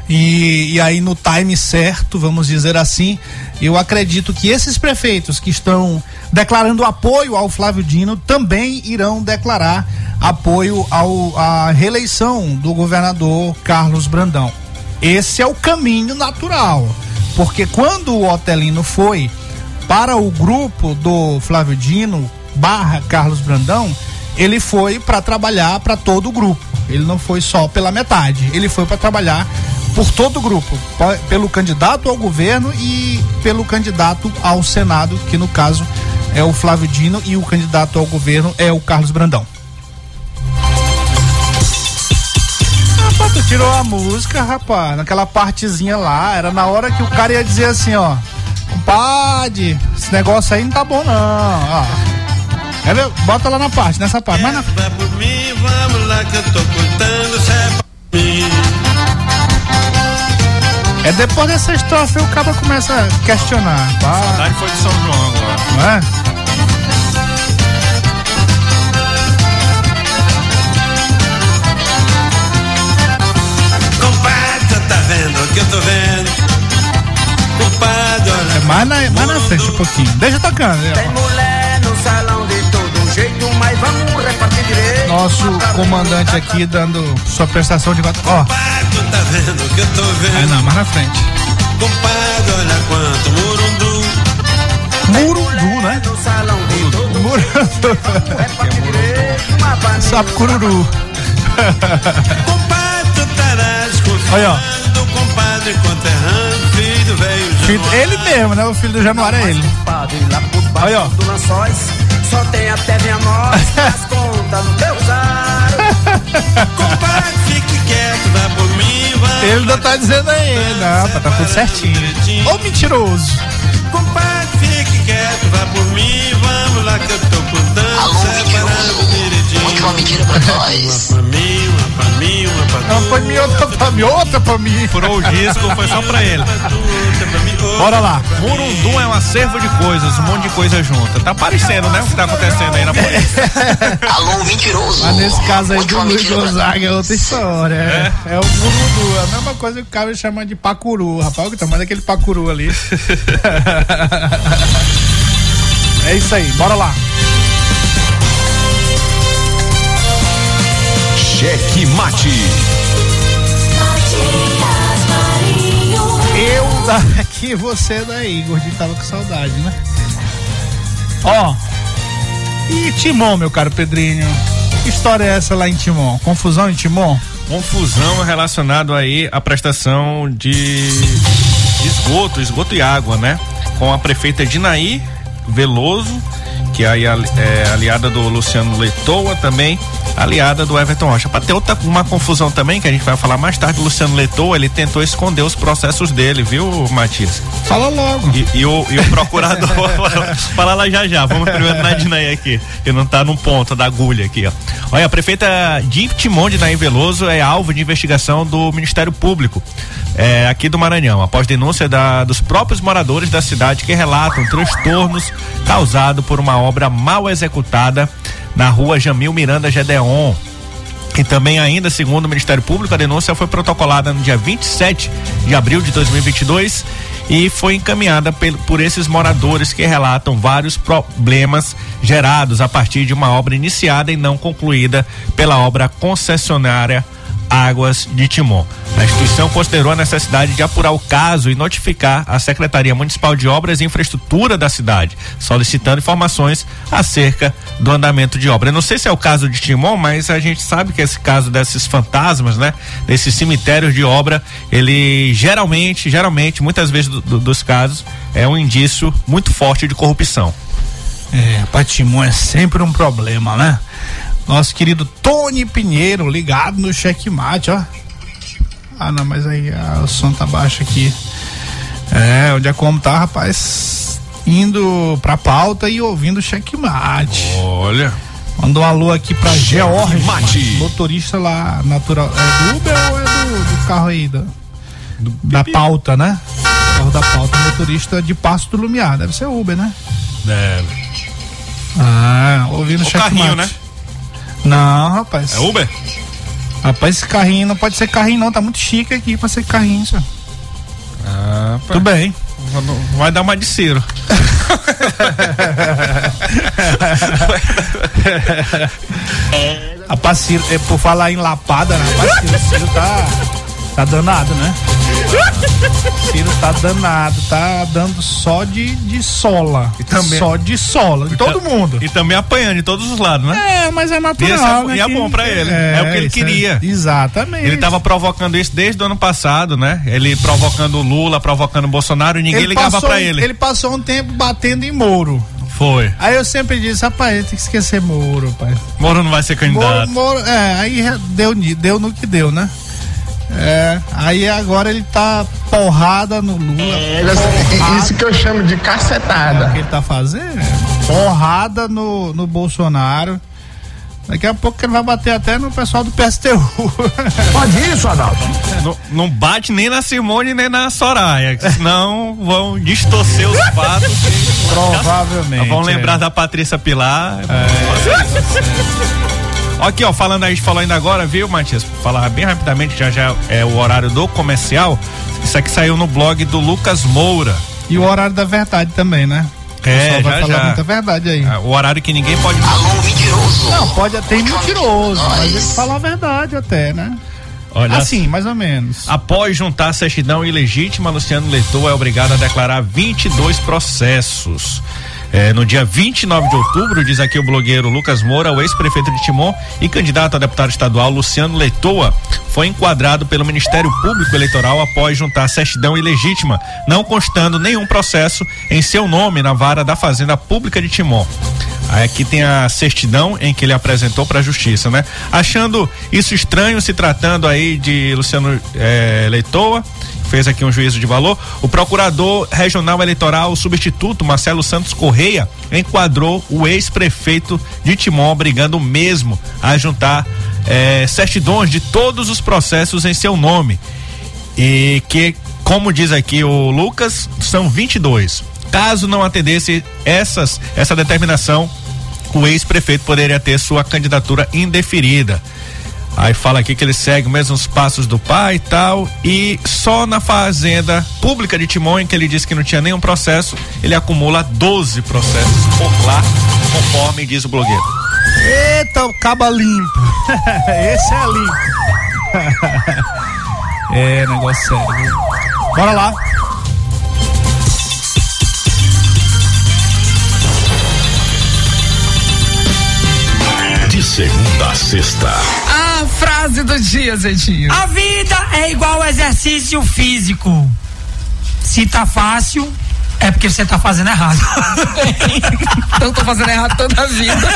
E, e, aí no time certo, vamos dizer assim, eu acredito que esses prefeitos que estão declarando apoio ao Flávio Dino também irão declarar apoio ao, à reeleição do governador Carlos Brandão. Esse é o caminho natural, porque quando o Otelino foi para o grupo do Flávio Dino barra Carlos Brandão, ele foi para trabalhar para todo o grupo. Ele não foi só pela metade, ele foi para trabalhar por todo o grupo, pelo candidato ao governo e pelo candidato ao Senado, que no caso é o Flávio Dino e o candidato ao governo é o Carlos Brandão. Rapaz, tu tirou a música, rapaz, naquela partezinha lá, era na hora que o cara ia dizer assim, ó, compadre, esse negócio aí não tá bom não, ó. É, bota lá na parte, nessa parte, mas na... Vai por mim, vamos lá que eu tô contando, depois dessa estrofe o cara começa a questionar. A saudade foi de São João agora. Não é? Compadre, tá vendo o que eu tô vendo? Compadre, olha. É mais na, mais na frente um pouquinho. Deixa tocando. Tem mulher no salão Nosso comandante aqui dando sua prestação de voto. Ó. Tá vendo o que eu tô vendo? É, não, mais na frente. Compadre, olha quanto murundu. Murundu, né? Todo Murundu. Uma banana. Sapo cururu. Olha, ó. Filho- ele mesmo, né? O filho do Januário é ele. Olha, ó. Só tem até minha nós, as contas no teu usuário. Compadre, fique quieto, dá por mim, vai. Ele não tá dizendo aí, não, tá, tá tudo certinho. Ô mentiroso. Compadre, fique quieto, vai por mim, vamos lá que eu tô contando. Alô, direitinho. Conte uma mentira pra nós. Pra mim, uma pra tu. Uma pra mim, outra pra mim, outra pra mim. Furou o disco, foi só pra ele. Bora lá. Murundum é um acervo de coisas, um monte de coisa junta. Tá parecendo, né? O que tá acontecendo aí na polícia. Alô, mentiroso. Mas nesse caso aí do Luiz Gonzaga é outra história. É, é o Murudu. É a mesma coisa que o cara chama de pacuru. Rapaz, o tamanho daquele pacuru ali. é isso aí, bora lá. Cheque Mate. Eu daqui, você daí. Gordinho tava com saudade, né? Ó. E Timon, meu caro Pedrinho? Que história é essa lá em Timon? Confusão em Timon? Confusão relacionado aí à prestação de esgoto, esgoto e água, né? Com a prefeita Dinaí Veloso, que aí é ali- é aliada do Luciano Leitoa também, aliada do Everton Rocha. Para ter outra uma confusão também, que a gente vai falar mais tarde, o Luciano Letou, ele tentou esconder os processos dele, viu, Matias? Fala logo. E, e o, e o procurador, fala lá já já, vamos primeiro na Dinaí aqui, que não tá no ponto da agulha aqui, ó. Olha, a prefeita de Timon de Naim Veloso é alvo de investigação do Ministério Público. É, aqui do Maranhão, após denúncia da, dos próprios moradores da cidade que relatam transtornos causados por uma obra mal executada na rua Jamil Miranda Gedeon. E também ainda, segundo o Ministério Público, a denúncia foi protocolada no dia 27 de abril de 2022 e foi encaminhada por, esses moradores que relatam vários problemas gerados a partir de uma obra iniciada e não concluída pela obra concessionária Águas de Timon. A instituição considerou a necessidade de apurar o caso e notificar a Secretaria Municipal de Obras e Infraestrutura da cidade, solicitando informações acerca do andamento de obra. Eu não sei se é o caso de Timon, mas a gente sabe que esse caso desses fantasmas, né, desses cemitérios de obra, ele geralmente, geralmente, muitas vezes do, do, dos casos, é um indício muito forte de corrupção. É, para Timon é sempre um problema, né? Nosso querido Tony Pinheiro, ligado no checkmate, ó. Ah, não, mas aí ah, o som tá baixo aqui. É, onde é como tá, rapaz? Indo pra pauta e ouvindo checkmate. Olha. Mandou um alô aqui pra George, motorista lá, natural. É do Uber ou é do, do carro aí? Da, do da pauta, né? Carro da pauta, motorista de Passo do Lumiar. Deve ser Uber, né? Deve. Ah, ouvindo o checkmate. carrinho, né? Não, rapaz. É Uber? Rapaz, esse carrinho não pode ser carrinho, não. Tá muito chique aqui pra ser carrinho, senhor. Ah, Tudo bem. Vai dar uma de Ciro. Rapaz, Ciro, é, por falar em lapada, né? Rapaz, Ciro, Ciro tá, tá danado, né? Ciro tá danado, tá dando só de, de sola. E também- Só de sola, de todo mundo. E também apanhando de todos os lados, né? É, mas é E, natural. esse é, né, e é que- bom pra ele. É, o que ele é- queria. exatamente. Ele tava provocando isso desde o ano passado, né? Ele provocando o Lula, provocando o Bolsonaro e ninguém ligava passou, pra ele. Ele passou um tempo batendo em Moro. Foi. Aí eu sempre disse, rapaz, tem que esquecer Moro, pai. Moro não vai ser Moro, candidato. Moro, é, aí deu, deu no que deu, né? É, aí agora ele tá porrada no Lula. porrada- Isso que eu chamo de É o cacetada. que ele tá fazendo? é Porrada no, no Bolsonaro. Daqui a pouco ele vai bater até no pessoal do PSTU. Pode isso, Adalto? Não, não bate nem na Simone nem na Soraya, senão vão distorcer os fatos. Provavelmente. Vão lembrar é. da Patrícia Pilar. Aqui, ó, falando aí, a gente falou ainda agora, viu, Matias? Falar bem rapidamente, já já é o horário do comercial. Isso aqui saiu no blog do Lucas Moura. E o horário da verdade também, né? O É, pessoal vai já, falar já. muita verdade aí. Ah, O horário que ninguém pode. Alô, mentiroso. Não, pode até mentiroso, mas ele fala a verdade até, né? Olha assim, mais ou menos. Após juntar certidão ilegítima, Luciano Leitor é obrigado a declarar 22 processos. É, no dia 29 de outubro, diz aqui o blogueiro Lucas Moura, o ex-prefeito de Timon e candidato a deputado estadual Luciano Leitoa, foi enquadrado pelo Ministério Público Eleitoral após juntar certidão ilegítima, não constando nenhum processo em seu nome na vara da Fazenda Pública de Timon. Aqui tem a certidão em que ele apresentou para a justiça, né? Achando isso estranho, se tratando aí de Luciano eh, Leitoa, fez aqui um juízo de valor. O procurador regional eleitoral substituto Marcelo Santos Correia enquadrou o ex-prefeito de Timon, obrigando mesmo a juntar eh, certidões de todos os processos em seu nome. E que, como diz aqui o Lucas, são 22. Caso não atendesse essas, essa determinação, o ex-prefeito poderia ter sua candidatura indeferida. Aí fala aqui que ele segue os mesmos passos do pai e tal. E só na fazenda pública de Timon, em que ele disse que não tinha nenhum processo, ele acumula 12 processos por lá, conforme diz o blogueiro. Eita, o caba limpo. Esse é limpo. é, negócio sério. viu? Bora lá. De segunda a sexta. Frase do dia, Zetinho. A vida é igual exercício físico. Se tá fácil, é porque você tá fazendo errado. Então tô fazendo errado toda a vida.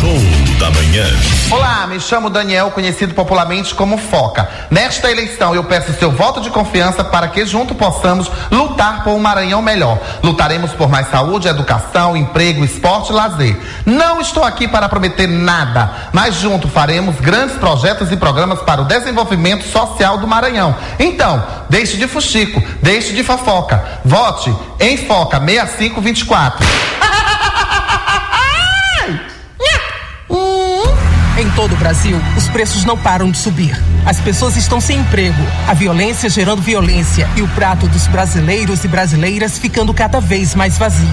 Show da manhã. Olá, me chamo Daniel, conhecido popularmente como Foca. Nesta eleição eu peço seu voto de confiança para que junto possamos lutar por um Maranhão melhor. Lutaremos por mais saúde, educação, emprego, esporte e lazer. Não estou aqui para prometer nada, mas junto faremos grandes projetos e programas para o desenvolvimento social do Maranhão. Então, deixe de fuxico, deixe de fofoca. Vote em Foca 6524. Em todo o Brasil, os preços não param de subir. As pessoas estão sem emprego, a violência gerando violência e o prato dos brasileiros e brasileiras ficando cada vez mais vazio.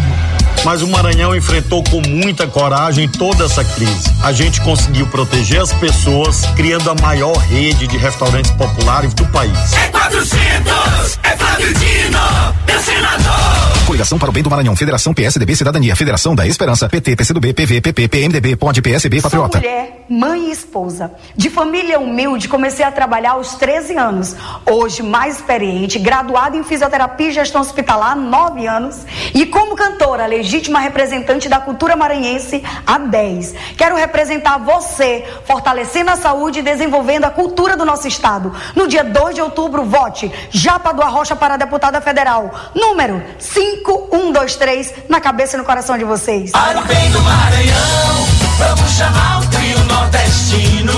Mas o Maranhão enfrentou com muita coragem toda essa crise. A gente conseguiu proteger as pessoas, criando a maior rede de restaurantes populares do país. É 400, é Flávio Dino, meu senador. Coligação para o bem do Maranhão, Federação PSDB Cidadania, Federação da Esperança, PT, PCdoB, PV, PP, PMDB, POD, PSB, Patriota. Sou mulher, mãe e esposa. De família humilde, comecei a trabalhar aos 13 anos. Hoje, mais experiente, graduada em fisioterapia e gestão hospitalar há 9 anos. E como cantora, legítima representante da cultura maranhense há 10. Quero representar você, fortalecendo a saúde e desenvolvendo a cultura do nosso estado. No dia 2 de outubro, vote Japa do Arrocha para deputada federal. Número 5123, na cabeça e no coração de vocês. Para o bem do Maranhão, vamos chamar o nordestino.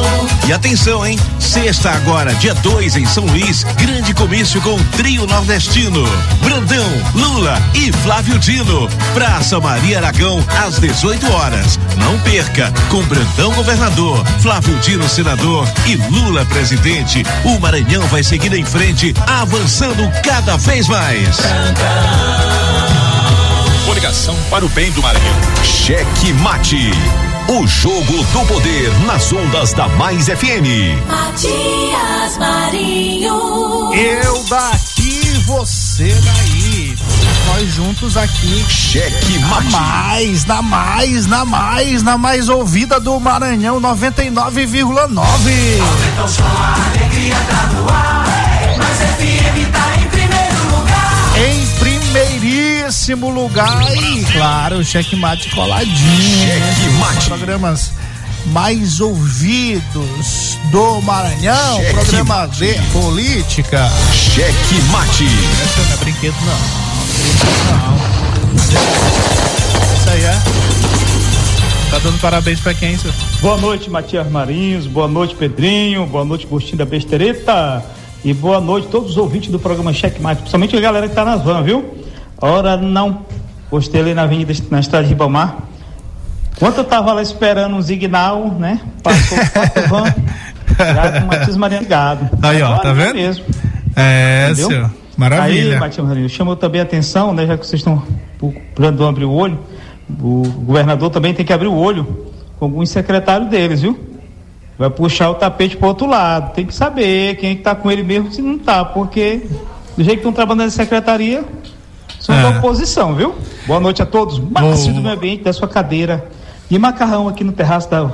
E atenção, hein? Sexta agora, dia 2 em São Luís, grande comício com o trio nordestino. Brandão, Lula e Flávio Dino. Praça Maria Aragão, às 18 horas. Não perca, com Brandão governador, Flávio Dino senador e Lula presidente. O Maranhão vai seguir em frente, avançando cada vez mais. Coligação para o bem do Maranhão. Cheque Mate. O jogo do poder nas ondas da Mais FM. Matias Marinho. Eu daqui, você daí. Nós juntos aqui. Cheque Na mate. mais, na mais, na mais, na mais ouvida do Maranhão 99,9. Então só a alegria tá no ar. Mas FM primeiríssimo lugar e, claro, checkmate coladinho. Checkmate. Os Programas mais ouvidos do Maranhão. Checkmate. Programa de política. Cheque Mate. Essa não é brinquedo, não. Não. Isso aí é. Tá dando parabéns pra quem, senhor? Boa noite, Matias Marinhos. Boa noite, Pedrinho. Boa noite, Gostinho da Bestereta. E boa noite a todos os ouvintes do programa Checkmate, principalmente a galera que tá nas vans, viu? Ora, não. Postei ali na avenida, na estrada de Ribamar. Enquanto eu tava lá esperando um signal, né? Passou quatro van, já com o Matias Marinho ligado. Aí, ó, Agora tá vendo? Mesmo. É, Entendeu? senhor. Maravilha. Aí, Matias Marinho, chamou também a atenção, né? Já que vocês estão procurando abrir o olho, o governador também tem que abrir o olho com alguns secretários deles, viu? Vai puxar o tapete pro outro lado. Tem que saber quem é que tá com ele mesmo se não tá, porque do jeito que estão trabalhando na secretaria, são É. da oposição, viu? Boa noite a todos. Márcio do meio ambiente da sua cadeira e macarrão aqui no terraço da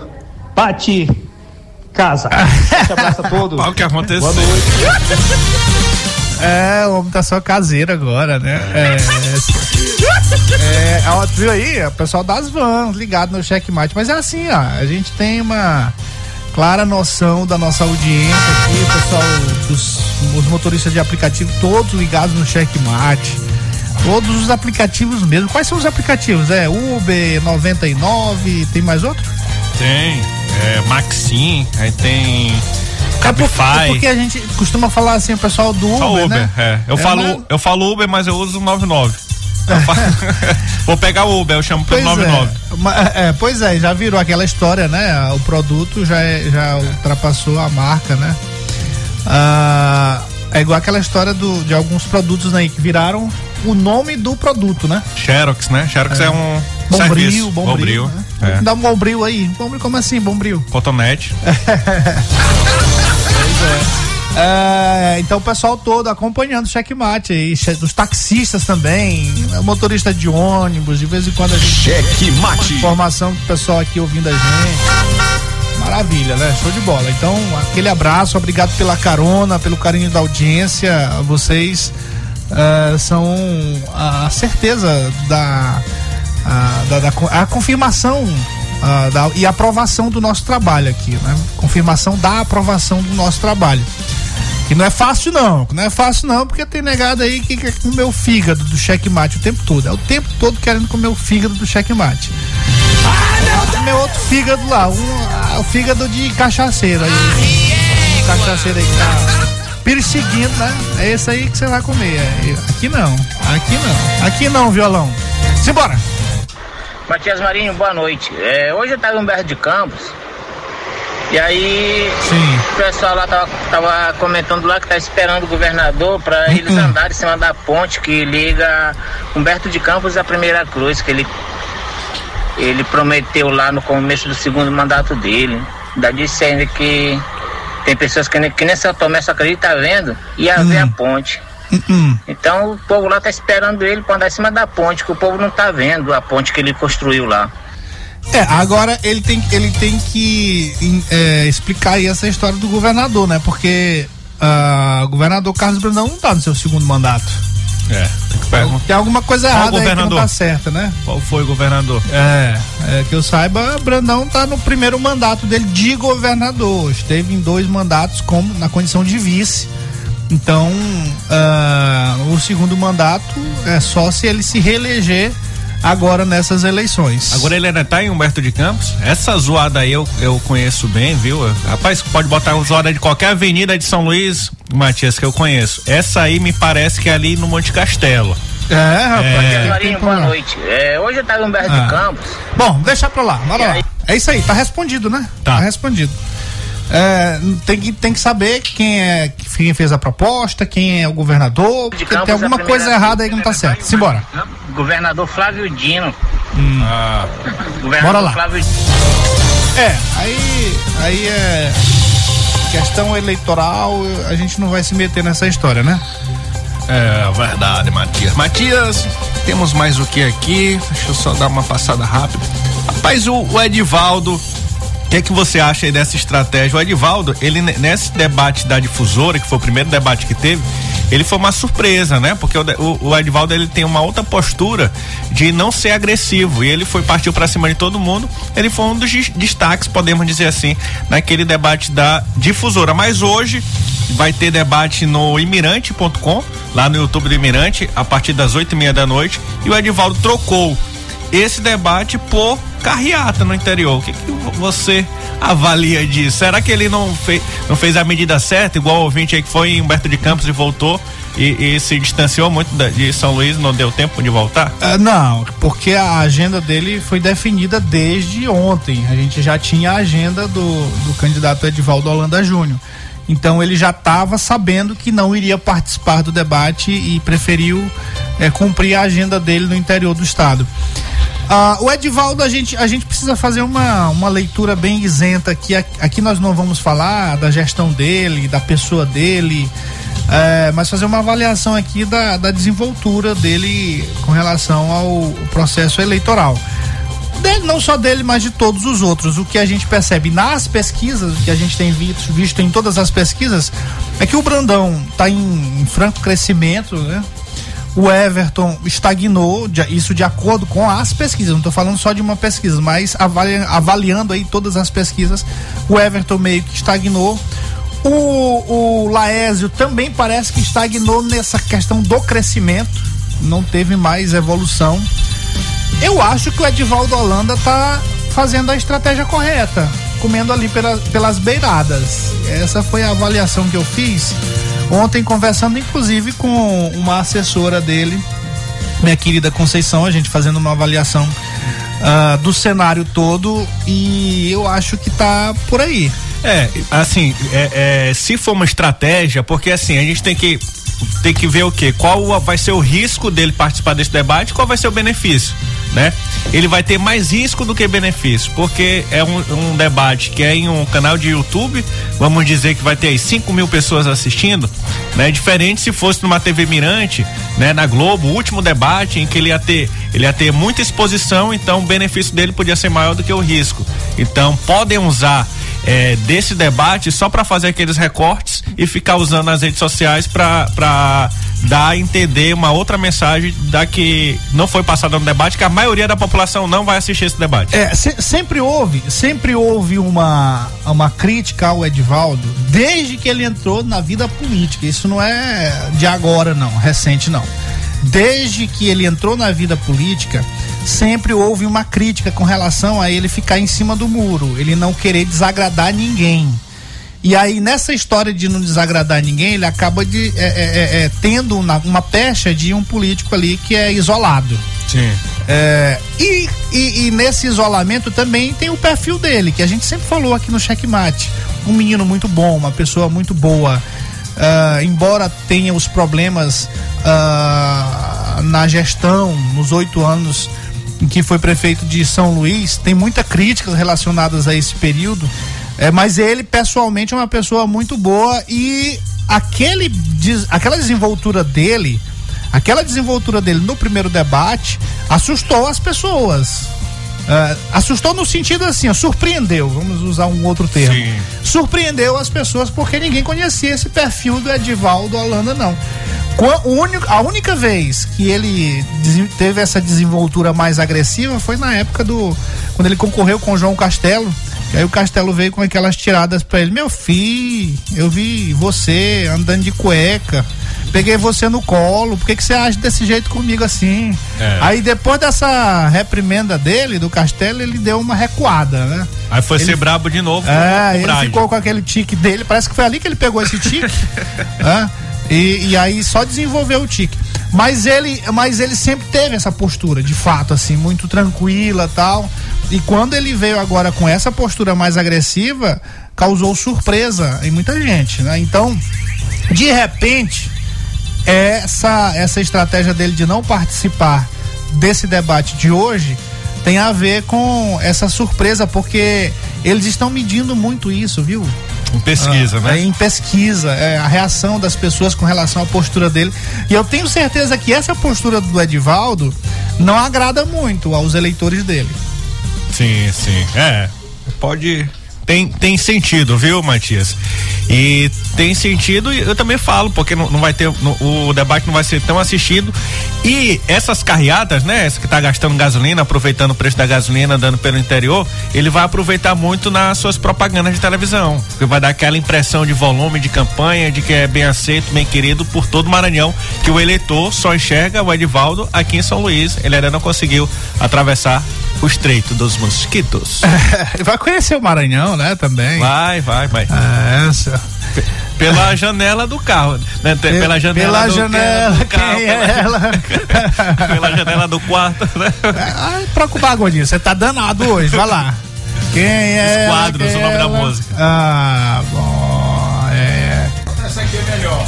Pati Casa. Forte abraço a todos. O que aconteceu? Boa noite. É, o homem tá só caseiro agora, né? É. é ó, tu viu aí? O pessoal das vans ligado no checkmate. Mas é assim, ó. A gente tem uma clara noção da nossa audiência aqui, o pessoal, dos, os motoristas de aplicativo, todos ligados no checkmate. Todos os aplicativos mesmo. Quais são os aplicativos? É Uber 99, tem mais outro? Tem. É, Maxim, aí tem. É por- Cabify. é porque a gente costuma falar assim, o pessoal do Uber, Só Uber, né? é. Eu, É, falo, mas- eu falo Uber, mas eu uso 99. Eu falo- Vou pegar o Uber, eu chamo pelo Pois 99. É. É, pois é, já virou aquela história, né? O produto já, é- já ultrapassou a marca, né? Ah, é igual aquela história do, de alguns produtos aí que viraram o nome do produto, né? Xerox, né? Xerox é, um Bombril, serviço. bombril. né? É. Dá um bombril aí. Bombril, como assim, bombril? Cotonete. É, então o pessoal todo acompanhando o checkmate aí, dos taxistas também, né, motorista de ônibus, de vez em quando a gente Checkmate. informação do pessoal aqui ouvindo a gente. Maravilha, né? Show de bola. Então, aquele abraço, obrigado pela carona, pelo carinho da audiência. Vocês eh, são a certeza da a, da, da a confirmação ah, da, e aprovação do nosso trabalho aqui, né? Confirmação da aprovação do nosso trabalho. Que não é fácil não, não é fácil não, porque tem negado aí que quer comer o fígado do checkmate o tempo todo. É o tempo todo querendo comer o fígado do checkmate. Ah, meu outro fígado lá, um, ah, o fígado de cachaceiro aí. Cachaceiro aí que tá perseguindo, né? É esse aí que você vai comer. É, aqui não, aqui não, aqui não, violão. Simbora! Matias Marinho, boa noite. É, hoje eu tava em Humberto de Campos. E aí o pessoal lá tava, tava comentando lá que tá esperando o governador para eles andarem em cima da ponte que liga Humberto de Campos à Primeira Cruz, que ele, ele prometeu lá no começo do segundo mandato dele. Ainda disse ainda que tem pessoas que nem, que nem São Tomé só acredita vendo e a ver a ponte. Então o povo lá tá esperando ele para andar em cima da ponte, que o povo não tá vendo a ponte que ele construiu lá. É, agora ele tem, ele tem que é, explicar aí essa história do governador, né? Porque ah, o governador Carlos Brandão não tá no seu segundo mandato. É, tem. Tem alguma coisa Qual errada aí que não tá certa, né? Qual foi o governador? É, é, que eu saiba, Brandão tá no primeiro mandato dele de governador. Esteve em dois mandatos como na condição de vice. Então, ah, o segundo mandato é só se ele se reeleger agora nessas eleições. Agora ele ainda tá em Humberto de Campos. Essa zoada aí eu, eu conheço bem, viu? Rapaz, pode botar zoada de qualquer avenida de São Luís, Matias, que eu conheço. Essa aí me parece que é ali no Monte Castelo. É, Matias É. Marinho, boa noite. É, hoje eu tava em Humberto Ah. de Campos. Bom, deixa pra lá, bora lá. É isso aí, tá respondido, né? Tá, respondido. É, tem, que, tem que saber quem é quem fez a proposta, quem é o governador, porque Campos, tem alguma coisa errada aí que não tá certo. Simbora. Governador Flávio Dino. Governador Bora lá. Flávio É, aí, aí é questão eleitoral, a gente não vai se meter nessa história, né? É verdade, Matias. Matias, temos mais o que aqui? Deixa eu só dar uma passada rápida. Rapaz, o, o Edivaldo, o que que você acha aí dessa estratégia? O Edivaldo, ele ne- nesse debate da difusora, que foi o primeiro debate que teve, ele foi uma surpresa, né? Porque o, o, Edivaldo ele tem uma outra postura de não ser agressivo e ele foi partiu pra cima de todo mundo. Ele foi um dos des- destaques, podemos dizer assim, naquele debate da difusora. Mas hoje vai ter debate no imirante.com, lá no YouTube do Imirante, a partir das oito e meia da noite. E o Edivaldo trocou esse debate por carreata no interior. O que, que você avalia disso? Será que ele não, fez não fez a medida certa, igual o ouvinte aí que foi em Humberto de Campos e voltou e, e se distanciou muito de São Luís, não deu tempo de voltar? Ah, não, porque a agenda dele foi definida desde ontem. A gente já tinha a agenda do, do candidato Edivaldo Holanda Júnior. Então ele já estava sabendo que não iria participar do debate e preferiu eh, cumprir a agenda dele no interior do estado. Ah, o Edivaldo, a gente, a gente precisa fazer uma, uma leitura bem isenta aqui. Aqui nós não vamos falar da gestão dele, da pessoa dele, é, mas fazer uma avaliação aqui da, da desenvoltura dele com relação ao processo eleitoral. Dele, não só dele, mas de todos os outros. O que a gente percebe nas pesquisas, o que a gente tem visto, visto em todas as pesquisas, é que o Brandão está em, em franco crescimento, né? O Everton estagnou, isso de acordo com as pesquisas. Não estou falando só de uma pesquisa, mas avalia- avaliando aí todas as pesquisas, o Everton meio que estagnou. O, o Laésio também parece que estagnou nessa questão do crescimento, não teve mais evolução. Eu acho que o Edivaldo Holanda tá fazendo a estratégia correta, comendo ali pela- pelas beiradas. Essa foi a avaliação que eu fiz ontem, conversando inclusive com uma assessora dele, minha querida Conceição, a gente fazendo uma avaliação ah, do cenário todo e eu acho que tá por aí. É, assim, é, é, se for uma estratégia, porque assim, a gente tem que tem que ver o que? Qual vai ser o risco dele participar desse debate, qual vai ser o benefício, né? Ele vai ter mais risco do que benefício, porque é um, um debate que é em um canal de YouTube, vamos dizer que vai ter aí 5 mil pessoas assistindo, né? Diferente se fosse numa TV Mirante, né? Na Globo, o último debate em que ele ia ter, ele ia ter muita exposição, então o benefício dele podia ser maior do que o risco. Então podem usar é, desse debate só para fazer aqueles recortes e ficar usando as redes sociais para dar a entender uma outra mensagem da que não foi passada no debate, que a maioria da população não vai assistir esse debate. É, se, sempre houve, sempre houve uma, uma crítica ao Edivaldo desde que ele entrou na vida política. Isso não é de agora, não, recente não. Desde que ele entrou na vida política, sempre houve uma crítica com relação a ele ficar em cima do muro, ele não querer desagradar ninguém. E aí, nessa história de não desagradar ninguém, ele acaba de, é, é, é, tendo uma, uma pecha de um político ali que é isolado. Sim. É, e, e, e, nesse isolamento também tem o perfil dele, que a gente sempre falou aqui no Checkmate. Um menino muito bom, uma pessoa muito boa. Uh, embora tenha os problemas uh, na gestão, nos oito anos que foi prefeito de São Luís, tem muitas críticas relacionadas a esse período. É, mas ele, pessoalmente, é uma pessoa muito boa e aquele, aquela desenvoltura dele, aquela desenvoltura dele no primeiro debate assustou as pessoas. Uh, assustou no sentido assim, ó, surpreendeu, vamos usar um outro termo. Sim. Surpreendeu as pessoas porque ninguém conhecia esse perfil do Edivaldo Holanda, não. A única vez que ele teve essa desenvoltura mais agressiva foi na época do. quando ele concorreu com o João Castelo e aí o Castelo veio com aquelas tiradas para ele: Meu filho, eu vi você andando de cueca, peguei você no colo, por que, que você age desse jeito comigo assim? É. Aí depois dessa reprimenda dele, do Castelo, ele deu uma recuada, né? Aí foi ele, ser brabo de novo. É, ele ficou com aquele tique dele, parece que foi ali que ele pegou esse tique. é, e, e aí só desenvolveu o tique. Mas ele, mas ele sempre teve essa postura, de fato, assim, muito tranquila tal. E quando ele veio agora com essa postura mais agressiva, causou surpresa em muita gente, né? Então, de repente, essa essa estratégia dele de não participar desse debate de hoje tem a ver com essa surpresa, porque eles estão medindo muito isso, viu? Em pesquisa, ah, né? É, em pesquisa, é, a reação das pessoas com relação à postura dele. E eu tenho certeza que essa postura do Edivaldo não agrada muito aos eleitores dele. Sim, sim. É. Pode tem, tem sentido, viu, Matias? E tem sentido, e eu também falo, porque não, não vai ter, o debate não vai ser tão assistido. E essas carreadas, né? Essa que tá gastando gasolina, aproveitando o preço da gasolina, andando pelo interior, ele vai aproveitar muito nas suas propagandas de televisão. Porque vai dar aquela impressão de volume de campanha, de que é bem aceito, bem querido por todo o Maranhão, que o eleitor só enxerga o Edivaldo aqui em São Luís. Ele ainda não conseguiu atravessar o Estreito dos Mosquitos. É, vai conhecer o Maranhão, né? Também. Vai, vai, vai. É, essa. Pela janela do carro, né? Pela janela Pela do, janela, do carro. Quem é ela? pela janela do quarto, né? Ai, preocupar, Gordinho, você tá danado hoje, vai lá. Quem é Os quadros, ela, o nome da música. Ah, bom, é. Essa aqui é melhor.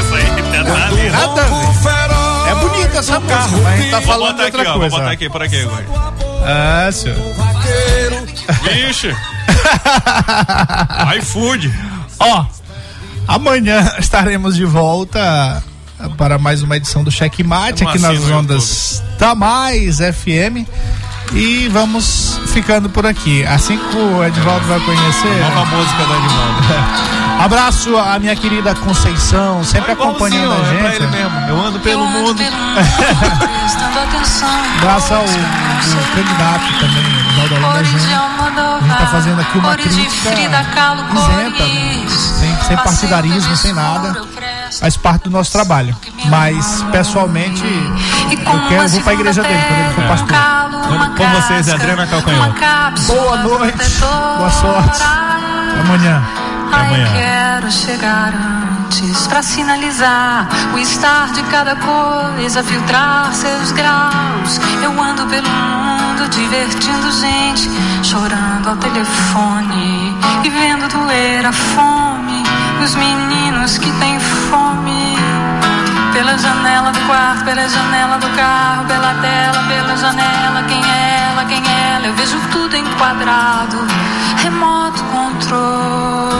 Essa aí tá ali. Nada. É bonita essa música, mas a gente tá falando de aqui, outra ó, coisa. Vou botar aqui, por aqui agora. Ah, senhor. Vixe. iFood. Ó, amanhã estaremos de volta para mais uma edição do Checkmate Como aqui nas ondas da Mais FM. E vamos ficando por aqui. Assim que o Edvaldo vai conhecer. Nova música do Edvaldo. Abraço à minha querida Conceição, sempre acompanhando a É pra gente. ele mesmo. Eu ando pelo mundo. Abraço ao, ao candidato também, Edvaldo Holanda Júnior. A gente tá fazendo aqui uma crítica isenta, né? sem, sem partidarismo, sem nada. Faz parte do nosso trabalho. Mas, pessoalmente, eu quero, eu vou pra igreja dele quando ele for pastor. Com vocês, Adriana Calcanhoto. Boa noite, boa sorte. Até amanhã. Até amanhã. Quero chegar antes pra sinalizar o estar de cada coisa, filtrar seus graus. Eu ando pelo mundo divertindo gente, chorando ao telefone e vendo doer a fome dos meninos que têm fome. Pela janela do quarto, pela janela do carro, pela tela, pela janela, quem é ela, quem é ela, eu vejo tudo enquadrado, remoto controle.